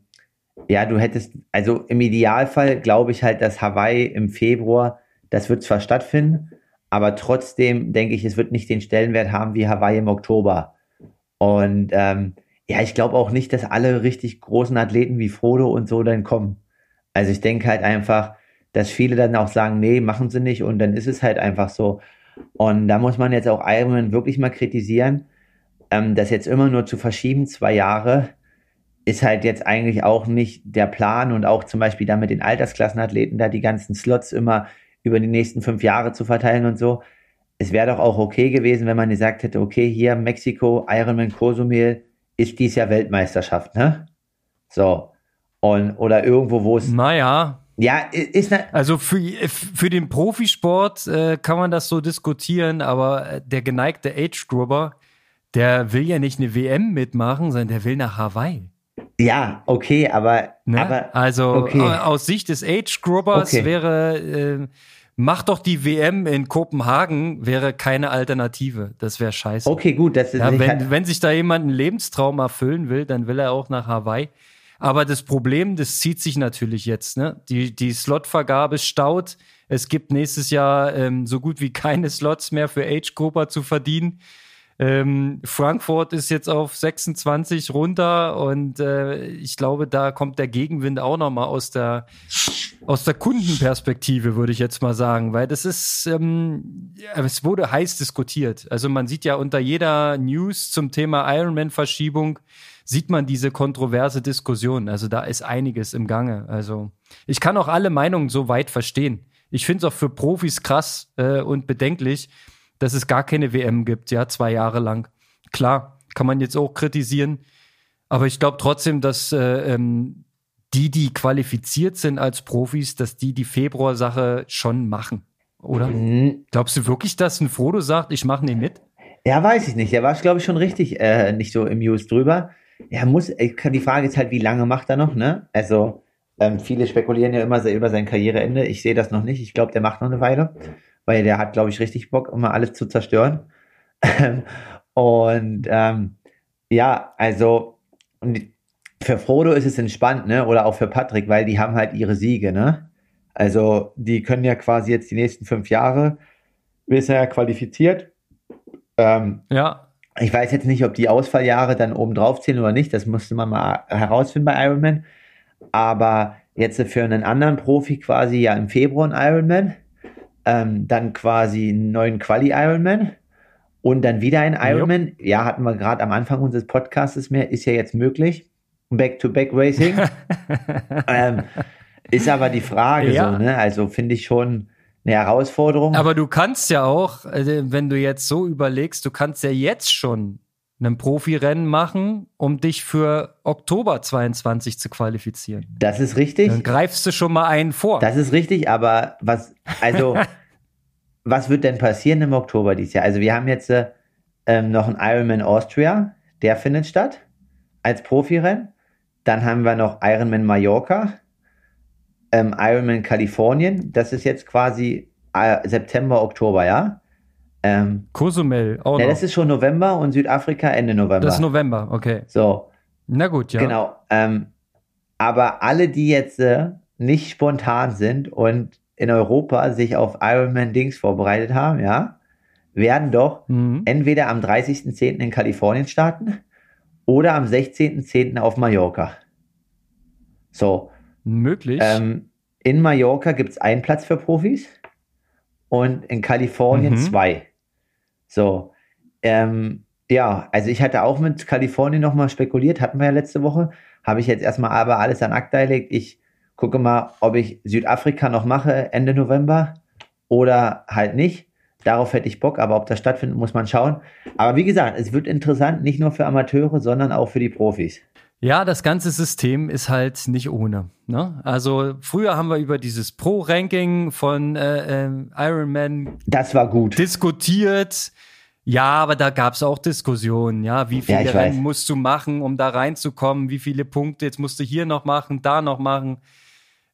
Speaker 3: ja, du hättest, also im Idealfall glaube ich halt, dass Hawaii im Februar, das wird zwar stattfinden, aber trotzdem denke ich, es wird nicht den Stellenwert haben wie Hawaii im Oktober. Und ähm, ja, ich glaube auch nicht, dass alle richtig großen Athleten wie Frodo und so dann kommen. Also ich denke halt einfach, dass viele dann auch sagen, nee, machen sie nicht und dann ist es halt einfach so. Und da muss man jetzt auch Ironman wirklich mal kritisieren, ähm, das jetzt immer nur zu verschieben, zwei Jahre, ist halt jetzt eigentlich auch nicht der Plan und auch zum Beispiel da mit den Altersklassenathleten da die ganzen Slots immer über die nächsten fünf Jahre zu verteilen und so. Es wäre doch auch okay gewesen, wenn man gesagt hätte, okay, hier Mexiko, Ironman Cozumel ist dies Jahr Weltmeisterschaft, ne? So. Und, oder irgendwo, wo es.
Speaker 4: Naja.
Speaker 3: Ja, ist ne
Speaker 4: Also für, für den Profisport äh, kann man das so diskutieren, aber äh, der geneigte Age-Grubber, der will ja nicht eine WM mitmachen, sondern der will nach Hawaii.
Speaker 3: Ja, okay, aber,
Speaker 4: ne?
Speaker 3: aber
Speaker 4: also
Speaker 3: okay.
Speaker 4: aus Sicht des Age-Grubbers
Speaker 3: Okay.
Speaker 4: wäre äh, mach doch die WM in Kopenhagen wäre keine Alternative. Das wäre scheiße.
Speaker 3: okay, gut, das ist
Speaker 4: Ja, wenn, wenn sich da jemand einen Lebenstraum erfüllen will, dann will er auch nach Hawaii. Aber das Problem, das zieht sich natürlich jetzt. Ne? Die, die Slotvergabe staut. Es gibt nächstes Jahr ähm, so gut wie keine Slots mehr für Age-Grupper zu verdienen. Ähm, Frankfurt ist jetzt auf 26 runter und äh, ich glaube, da kommt der Gegenwind auch noch mal aus der aus der Kundenperspektive, würde ich jetzt mal sagen, weil das ist, ähm, es wurde heiß diskutiert. Also man sieht ja unter jeder News zum Thema Ironman-Verschiebung, sieht man diese kontroverse Diskussion. Also da ist einiges im Gange. Also ich kann auch alle Meinungen so weit verstehen. Ich finde es auch für Profis krass äh, und bedenklich, dass es gar keine WM gibt, ja, zwei Jahre lang. Klar, kann man jetzt auch kritisieren. Aber ich glaube trotzdem, dass äh, ähm, die, die qualifiziert sind als Profis, dass die die Februar-Sache schon machen, oder?
Speaker 3: Hm,
Speaker 4: Glaubst du wirklich, dass ein Frodo sagt, ich mache nicht mit?
Speaker 3: Ja, weiß ich nicht. Der war, glaube ich, schon richtig äh, nicht so im News drüber. Er muss, die Frage ist halt, wie lange macht er noch, ne? Also, ähm, viele spekulieren ja immer über sein Karriereende. Ich sehe das noch nicht. Ich glaube, der macht noch eine Weile, weil der hat, glaube ich, richtig Bock, immer alles zu zerstören. und ähm, ja, also für Frodo ist es entspannt, ne? Oder auch für Patrick, weil die haben halt ihre Siege, ne? Also, die können ja quasi jetzt die nächsten fünf Jahre, bis er qualifiziert. Ähm,
Speaker 4: Ja,
Speaker 3: ich weiß jetzt nicht, ob die Ausfalljahre dann oben drauf zählen oder nicht. Das musste man mal herausfinden bei Ironman. Aber jetzt für einen anderen Profi quasi ja im Februar ein Ironman, ähm, dann quasi einen neuen Quali-Ironman und dann wieder ein Ironman. Ja, hatten wir gerade am Anfang unseres Podcasts mehr, ist ja jetzt möglich. Back-to-Back-Racing. ähm, ist aber die Frage
Speaker 4: Ja.
Speaker 3: so, ne? Also finde ich schon eine Herausforderung.
Speaker 4: aber du kannst ja auch, äh, wenn du jetzt so überlegst, du kannst ja jetzt schon ein Profirennen machen, um dich für Oktober 22 zu qualifizieren.
Speaker 3: das ist richtig.
Speaker 4: Dann greifst du schon mal einen vor.
Speaker 3: Das ist richtig, aber was, also, was wird denn passieren im Oktober dieses Jahr? Also, wir haben jetzt äh, ähm, noch einen Ironman Austria, der findet statt als Profirennen. Dann haben wir noch Ironman Mallorca, ähm, Ironman Kalifornien. Das ist jetzt quasi äh, September, Oktober, ja? Ähm,
Speaker 4: Cozumel auch
Speaker 3: ja,
Speaker 4: noch.
Speaker 3: das ist schon November und Südafrika Ende November.
Speaker 4: das ist November, okay.
Speaker 3: so,
Speaker 4: Na gut, ja.
Speaker 3: Genau. Ähm, aber alle, die jetzt äh, nicht spontan sind und in Europa sich auf Ironman Dings vorbereitet haben, ja, werden doch
Speaker 4: Mhm.
Speaker 3: entweder am 30.10. in Kalifornien starten oder am 16.10. auf Mallorca. So,
Speaker 4: Möglich.
Speaker 3: ähm, in Mallorca gibt es einen Platz für Profis und in Kalifornien
Speaker 4: Mhm.
Speaker 3: zwei. So, ähm, ja, also ich hatte auch mit Kalifornien nochmal spekuliert, hatten wir ja letzte Woche. Habe ich jetzt erstmal aber alles an Akta gelegt. Ich gucke mal, ob ich Südafrika noch mache Ende November oder halt nicht. Darauf hätte ich Bock, aber ob das stattfindet, muss man schauen. Aber wie gesagt, es wird interessant, nicht nur für Amateure, sondern auch für die Profis.
Speaker 4: Ja, das ganze System ist halt nicht ohne. Ne? Also früher haben wir über dieses Pro-Ranking von äh, ähm, Ironman
Speaker 3: Das war gut.
Speaker 4: diskutiert. Ja, aber da gab es auch Diskussionen, ja. Wie viele
Speaker 3: Ja,
Speaker 4: Rennen musst du machen, um da reinzukommen? Wie viele Punkte? Jetzt musst du hier noch machen, da noch machen.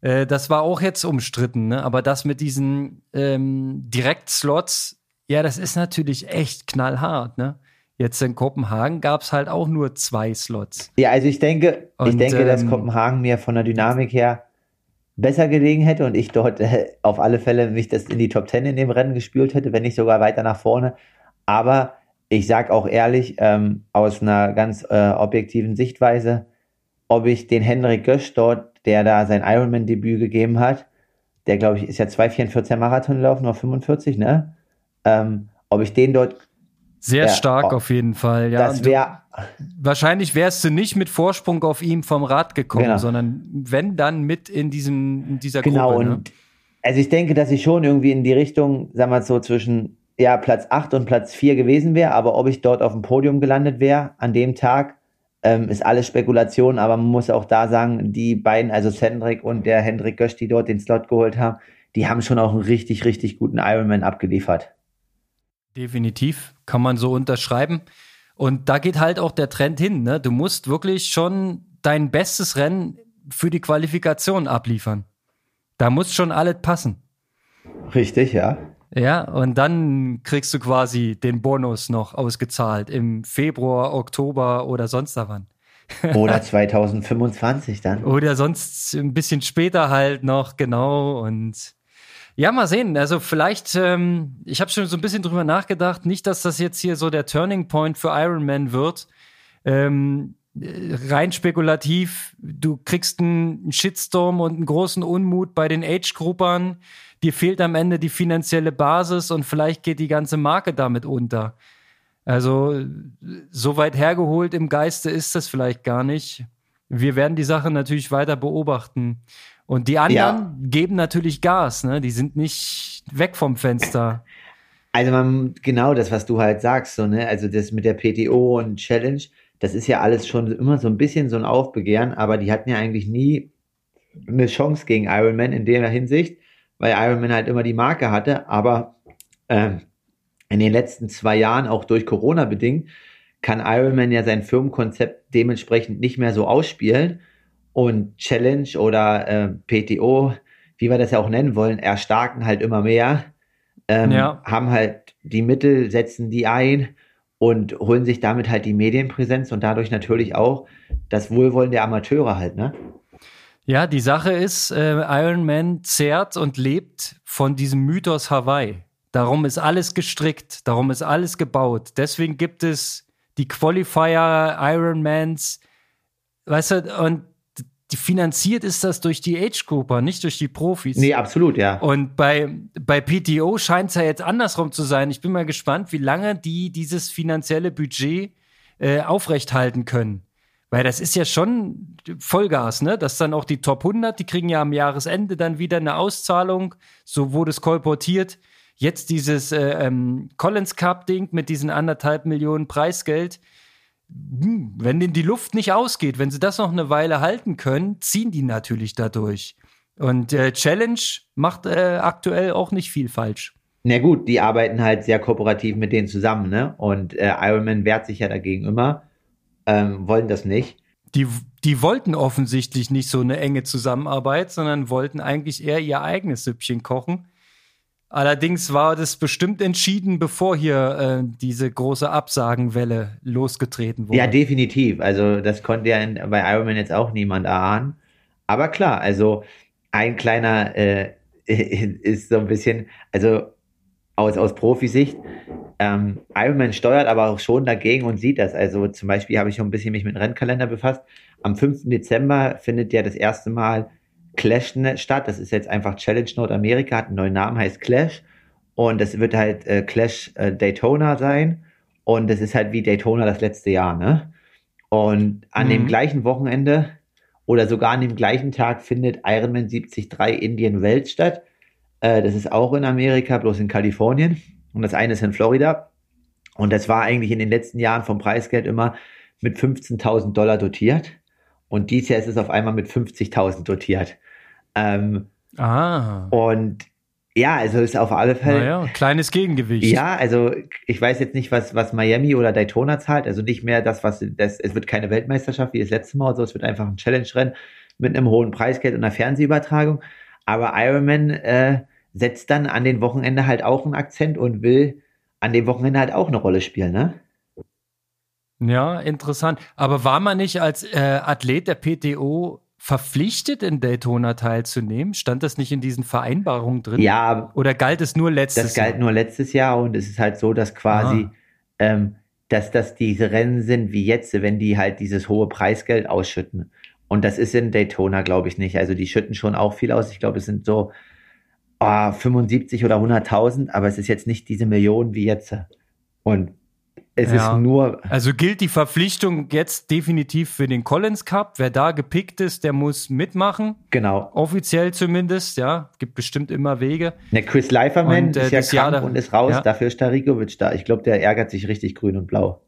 Speaker 4: Äh, das war auch jetzt umstritten, ne? Aber das mit diesen ähm, Direktslots, ja, das ist natürlich echt knallhart, ne? Jetzt in Kopenhagen gab es halt auch nur zwei Slots.
Speaker 3: Ja, also ich denke, ich
Speaker 4: Und,
Speaker 3: denke, dass
Speaker 4: ähm,
Speaker 3: Kopenhagen mir von der Dynamik her besser gelegen hätte und ich dort äh, auf alle Fälle mich das in die Top Ten in dem Rennen gespült hätte, wenn nicht sogar weiter nach vorne. Aber ich sag auch ehrlich, ähm, aus einer ganz äh, objektiven Sichtweise, ob ich den Henrik Gösch dort, der da sein Ironman-Debüt gegeben hat, der glaube ich ist ja 2,44 Marathon gelaufen, noch 45, ne? Ähm, ob ich den dort,
Speaker 4: Sehr
Speaker 3: Ja,
Speaker 4: stark
Speaker 3: oh,
Speaker 4: auf jeden Fall. Ja,
Speaker 3: das
Speaker 4: Und du- wahrscheinlich wärst du nicht mit Vorsprung auf ihm vom Rad gekommen,
Speaker 3: Genau.
Speaker 4: sondern wenn dann mit in diesem in dieser
Speaker 3: Genau,
Speaker 4: Gruppe. ne?
Speaker 3: und also ich denke, dass ich schon irgendwie in die Richtung, sagen wir so, zwischen ja, Platz 8 und Platz 4 gewesen wäre, aber ob ich dort auf dem Podium gelandet wäre an dem Tag, ähm, ist alles Spekulation, aber man muss auch da sagen, die beiden, also Cendric und der Hendrik Gösch, die dort den Slot geholt haben, die haben schon auch einen richtig, richtig guten Ironman abgeliefert.
Speaker 4: Definitiv, kann man so unterschreiben. Und da geht halt auch der Trend hin. Ne? Du musst wirklich schon dein bestes Rennen für die Qualifikation abliefern. Da muss schon alles passen.
Speaker 3: Richtig, ja.
Speaker 4: Ja, und dann kriegst du quasi den Bonus noch ausgezahlt im Februar, Oktober oder sonst wann.
Speaker 3: Oder 2025 dann.
Speaker 4: Oder sonst ein bisschen später halt noch, genau. Und ja, mal sehen. Also vielleicht, ähm, ich habe schon so ein bisschen drüber nachgedacht, nicht, dass das jetzt hier so der Turning Point für Iron Man wird. Ähm, äh, rein spekulativ, du kriegst einen Shitstorm und einen großen Unmut bei den Age-Gruppern. Dir fehlt am Ende die finanzielle Basis und vielleicht geht die ganze Marke damit unter. Also so weit hergeholt im Geiste ist das vielleicht gar nicht. Wir werden die Sache natürlich weiter beobachten. Und die anderen
Speaker 3: Ja.
Speaker 4: geben natürlich Gas, ne? Die sind nicht weg vom Fenster.
Speaker 3: Also man, genau das, was du halt sagst, so, ne, also das mit der PTO und Challenge, das ist ja alles schon immer so ein bisschen so ein Aufbegehren, aber die hatten ja eigentlich nie eine Chance gegen Ironman in der Hinsicht, weil Ironman halt immer die Marke hatte, aber ähm, in den letzten zwei Jahren, auch durch Corona bedingt, kann Ironman ja sein Firmenkonzept dementsprechend nicht mehr so ausspielen und Challenge oder äh, PTO, wie wir das ja auch nennen wollen, erstarken halt immer mehr ähm,
Speaker 4: Ja.
Speaker 3: haben halt die Mittel, setzen die ein und holen sich damit halt die Medienpräsenz und dadurch natürlich auch das Wohlwollen der Amateure halt, ne?
Speaker 4: Ja, die Sache ist, äh, Iron Man zehrt und lebt von diesem Mythos Hawaii. Darum ist alles gestrickt, darum ist alles gebaut. Deswegen gibt es die Qualifier Ironmans, weißt du, und finanziert ist das durch die Age-Grupper, nicht durch die Profis.
Speaker 3: Nee, absolut, ja.
Speaker 4: Und bei, bei PTO scheint es ja jetzt andersrum zu sein. Ich bin mal gespannt, wie lange die dieses finanzielle Budget äh, aufrechthalten können. Weil das ist ja schon Vollgas, ne? Dass dann auch die Top 100, die kriegen ja am Jahresende dann wieder eine Auszahlung. So wurde es kolportiert. Jetzt dieses äh, ähm, Collins Cup Ding mit diesen anderthalb Millionen Preisgeld. Hm, wenn denen die Luft nicht ausgeht, wenn sie das noch eine Weile halten können, ziehen die natürlich dadurch. Und äh, Challenge macht äh, aktuell auch nicht viel falsch.
Speaker 3: Na gut, die arbeiten halt sehr kooperativ mit denen zusammen, ne? Und äh, Ironman wehrt sich ja dagegen immer, ähm, wollen das nicht.
Speaker 4: Die, die wollten offensichtlich nicht so eine enge Zusammenarbeit, sondern wollten eigentlich eher ihr eigenes Süppchen kochen. Allerdings war das bestimmt entschieden, bevor hier äh, diese große Absagenwelle losgetreten wurde.
Speaker 3: Ja, definitiv. Also das konnte ja in, bei Ironman jetzt auch niemand erahnen. Aber klar, also ein kleiner äh, ist so ein bisschen, also aus, aus Profisicht, ähm, Ironman steuert aber auch schon dagegen und sieht das. Also zum Beispiel habe ich schon ein bisschen mich mit dem Rennkalender befasst. Am 5. Dezember findet ja das erste Mal Clash ne- statt. Das ist jetzt einfach Challenge Nordamerika, hat einen neuen Namen, heißt Clash. Und das wird halt äh, Clash äh, Daytona sein. Und das ist halt wie Daytona das letzte Jahr, ne? Und an dem
Speaker 4: Mhm.
Speaker 3: gleichen Wochenende oder sogar an dem gleichen Tag findet Ironman 73 Indian Wells statt. Äh, das ist auch in Amerika, bloß in Kalifornien. Und das eine ist in Florida. Und das war eigentlich in den letzten Jahren vom Preisgeld immer mit 15.000 Dollar dotiert. Und dieses Jahr ist es auf einmal mit 50.000 dotiert. Ähm,
Speaker 4: Ah.
Speaker 3: und Ja, also ist auf alle Fälle.
Speaker 4: Naja, kleines Gegengewicht.
Speaker 3: Ja, also ich weiß jetzt nicht, was, was Miami oder Daytona zahlt. Also nicht mehr das, was das, es wird keine Weltmeisterschaft wie das letzte Mal, so es wird einfach ein Challenge-Rennen mit einem hohen Preisgeld und einer Fernsehübertragung. Aber Ironman äh, setzt dann an den Wochenende halt auch einen Akzent und will an dem Wochenende halt auch eine Rolle spielen, ne?
Speaker 4: Ja, interessant. Aber war man nicht als äh, Athlet der PTO verpflichtet, in Daytona teilzunehmen? Stand das nicht in diesen Vereinbarungen drin?
Speaker 3: Ja.
Speaker 4: Oder galt es nur letztes Jahr?
Speaker 3: Das galt Jahr? nur letztes Jahr und es ist halt so, dass quasi, ah. ähm, dass das diese Rennen sind wie jetzt, wenn die halt dieses hohe Preisgeld ausschütten. Und das ist in Daytona, glaube ich, nicht. Also die schütten schon auch viel aus. Ich glaube, es sind so oh, 75 oder 100.000, aber es ist jetzt nicht diese Millionen wie jetzt. Und es ja. ist nur.
Speaker 4: Also gilt die Verpflichtung jetzt definitiv für den Collins Cup. Wer da gepickt ist, der muss mitmachen.
Speaker 3: Genau.
Speaker 4: Offiziell zumindest, ja. Gibt bestimmt immer Wege.
Speaker 3: Ne, Chris Leiferman und, äh, ist ja krank und ist raus. Ja. Dafür ist Starikovic da. Ich glaube, der ärgert sich richtig grün und blau.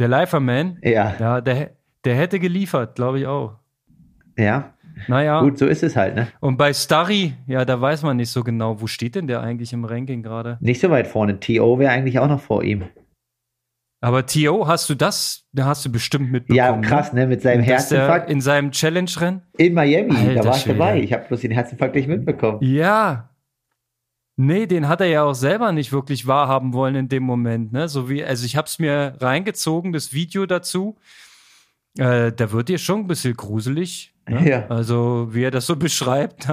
Speaker 4: Der Leiferman?
Speaker 3: Ja.
Speaker 4: Ja, der, der hätte geliefert, glaube ich auch.
Speaker 3: Ja.
Speaker 4: Naja.
Speaker 3: Gut, so ist es halt, ne?
Speaker 4: Und bei Starry, ja, da weiß man nicht so genau, wo steht denn der eigentlich im Ranking gerade?
Speaker 3: Nicht so weit vorne. T.O. wäre eigentlich auch noch vor ihm.
Speaker 4: Aber T.O., hast du das? Da hast du bestimmt mitbekommen.
Speaker 3: Ja, ne? krass, ne? Mit seinem Herzinfarkt.
Speaker 4: In seinem Challenge-Rennen?
Speaker 3: In Miami, Alter, da war ich dabei. Ich habe bloß den Herzinfarkt nicht mitbekommen.
Speaker 4: Ja. Nee, den hat er ja auch selber nicht wirklich wahrhaben wollen in dem Moment, ne? So wie, also ich habe es mir reingezogen, das Video dazu. Äh, da wird dir schon ein bisschen gruselig. Ne? Ja. Also, wie er das so beschreibt,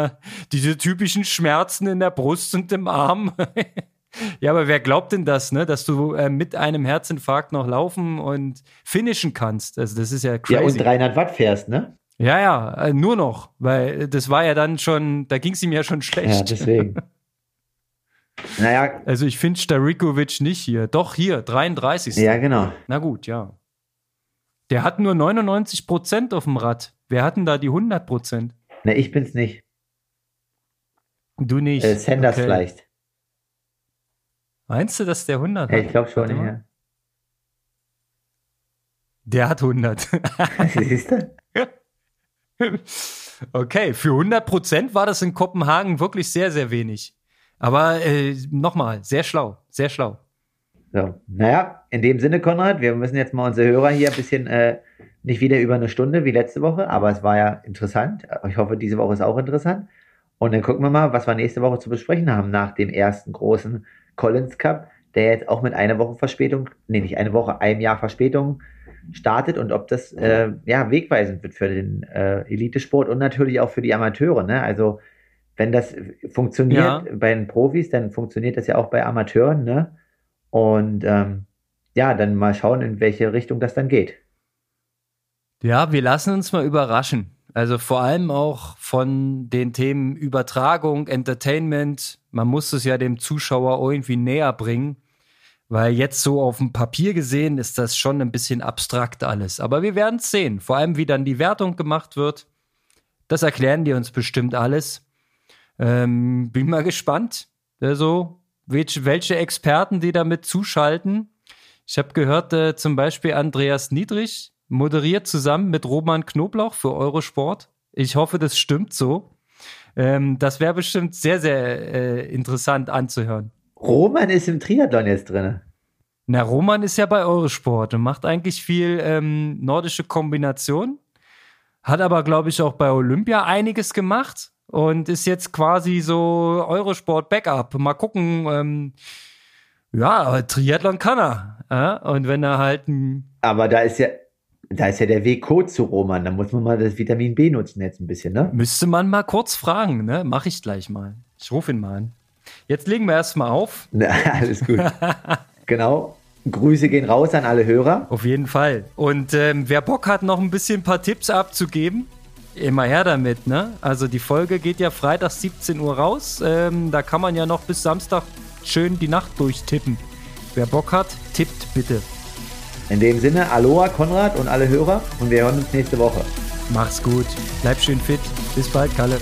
Speaker 4: diese typischen Schmerzen in der Brust und im Arm. ja, aber wer glaubt denn das, ne? dass du äh, mit einem Herzinfarkt noch laufen und finishen kannst? Also, das ist ja crazy.
Speaker 3: Ja, und 300 Watt fährst, ne?
Speaker 4: Ja, ja, äh, nur noch, weil das war ja dann schon, da ging es ihm ja schon schlecht. Ja,
Speaker 3: deswegen. naja.
Speaker 4: Also ich finde Starikovic nicht hier. Doch hier, 33.
Speaker 3: Ja, genau.
Speaker 4: Na gut, ja. Der hat nur 99 Prozent auf dem Rad. Wer hat denn da die 100 Prozent?
Speaker 3: Ne, ich bin's nicht.
Speaker 4: Du nicht.
Speaker 3: Äh, Sanders okay. vielleicht.
Speaker 4: Meinst du, dass der 100
Speaker 3: hat? Ja, ich glaube schon, ja.
Speaker 4: Der hat 100.
Speaker 3: Siehst du?
Speaker 4: Okay, für 100 Prozent war das in Kopenhagen wirklich sehr, sehr wenig. Aber äh, nochmal, sehr schlau, sehr schlau.
Speaker 3: So, naja, in dem Sinne, Konrad, wir müssen jetzt mal unsere Hörer hier ein bisschen, äh, nicht wieder über eine Stunde wie letzte Woche, aber es war ja interessant. Ich hoffe, diese Woche ist auch interessant. Und dann gucken wir mal, was wir nächste Woche zu besprechen haben nach dem ersten großen Collins Cup, der jetzt auch mit einer Woche Verspätung, nee, nicht eine Woche, einem Jahr Verspätung startet und ob das äh, ja wegweisend wird für den äh, Elitesport und natürlich auch für die Amateure. Ne? Also wenn das funktioniert ja. bei den Profis, dann funktioniert das ja auch bei Amateuren. Ne? Und ähm, ja, dann mal schauen, in welche Richtung das dann geht.
Speaker 4: Ja, wir lassen uns mal überraschen. Also vor allem auch von den Themen Übertragung, Entertainment. Man muss es ja dem Zuschauer irgendwie näher bringen, weil jetzt so auf dem Papier gesehen ist das schon ein bisschen abstrakt alles. Aber wir werden es sehen. Vor allem, wie dann die Wertung gemacht wird. Das erklären die uns bestimmt alles. Ähm, bin mal gespannt. Also, welche, Experten die damit zuschalten. Ich habe gehört, äh, zum Beispiel Andreas Niedrig moderiert zusammen mit Roman Knoblauch für Eurosport. Ich hoffe, das stimmt so. Ähm, das wäre bestimmt sehr, sehr äh, interessant anzuhören.
Speaker 3: Roman ist im Triathlon jetzt drin.
Speaker 4: Na, Roman ist ja bei Eurosport und macht eigentlich viel ähm, nordische Kombination. Hat aber, glaube ich, auch bei Olympia einiges gemacht und ist jetzt quasi so Eurosport-Backup. Mal gucken. Ähm, ja, aber Triathlon kann er. Äh? Und wenn er halt
Speaker 3: Aber da ist ja, da ist ja der Weg kurz zu Roman. Da muss man mal das Vitamin B nutzen jetzt ein bisschen, ne?
Speaker 4: Müsste man mal kurz fragen, ne? Mach ich gleich mal. Ich rufe ihn mal an. Jetzt legen wir erstmal auf.
Speaker 3: Na, alles gut. genau. Grüße gehen raus an alle Hörer.
Speaker 4: Auf jeden Fall. Und ähm, wer Bock hat, noch ein bisschen ein paar Tipps abzugeben, Immer her damit, ne? Also die Folge geht ja Freitag 17 Uhr raus. Ähm, da kann man ja noch bis Samstag schön die Nacht durchtippen. Wer Bock hat, tippt bitte.
Speaker 3: In dem Sinne, Aloha Konrad und alle Hörer und wir hören uns nächste Woche.
Speaker 4: Mach's gut, bleib schön fit. Bis bald, Kalle.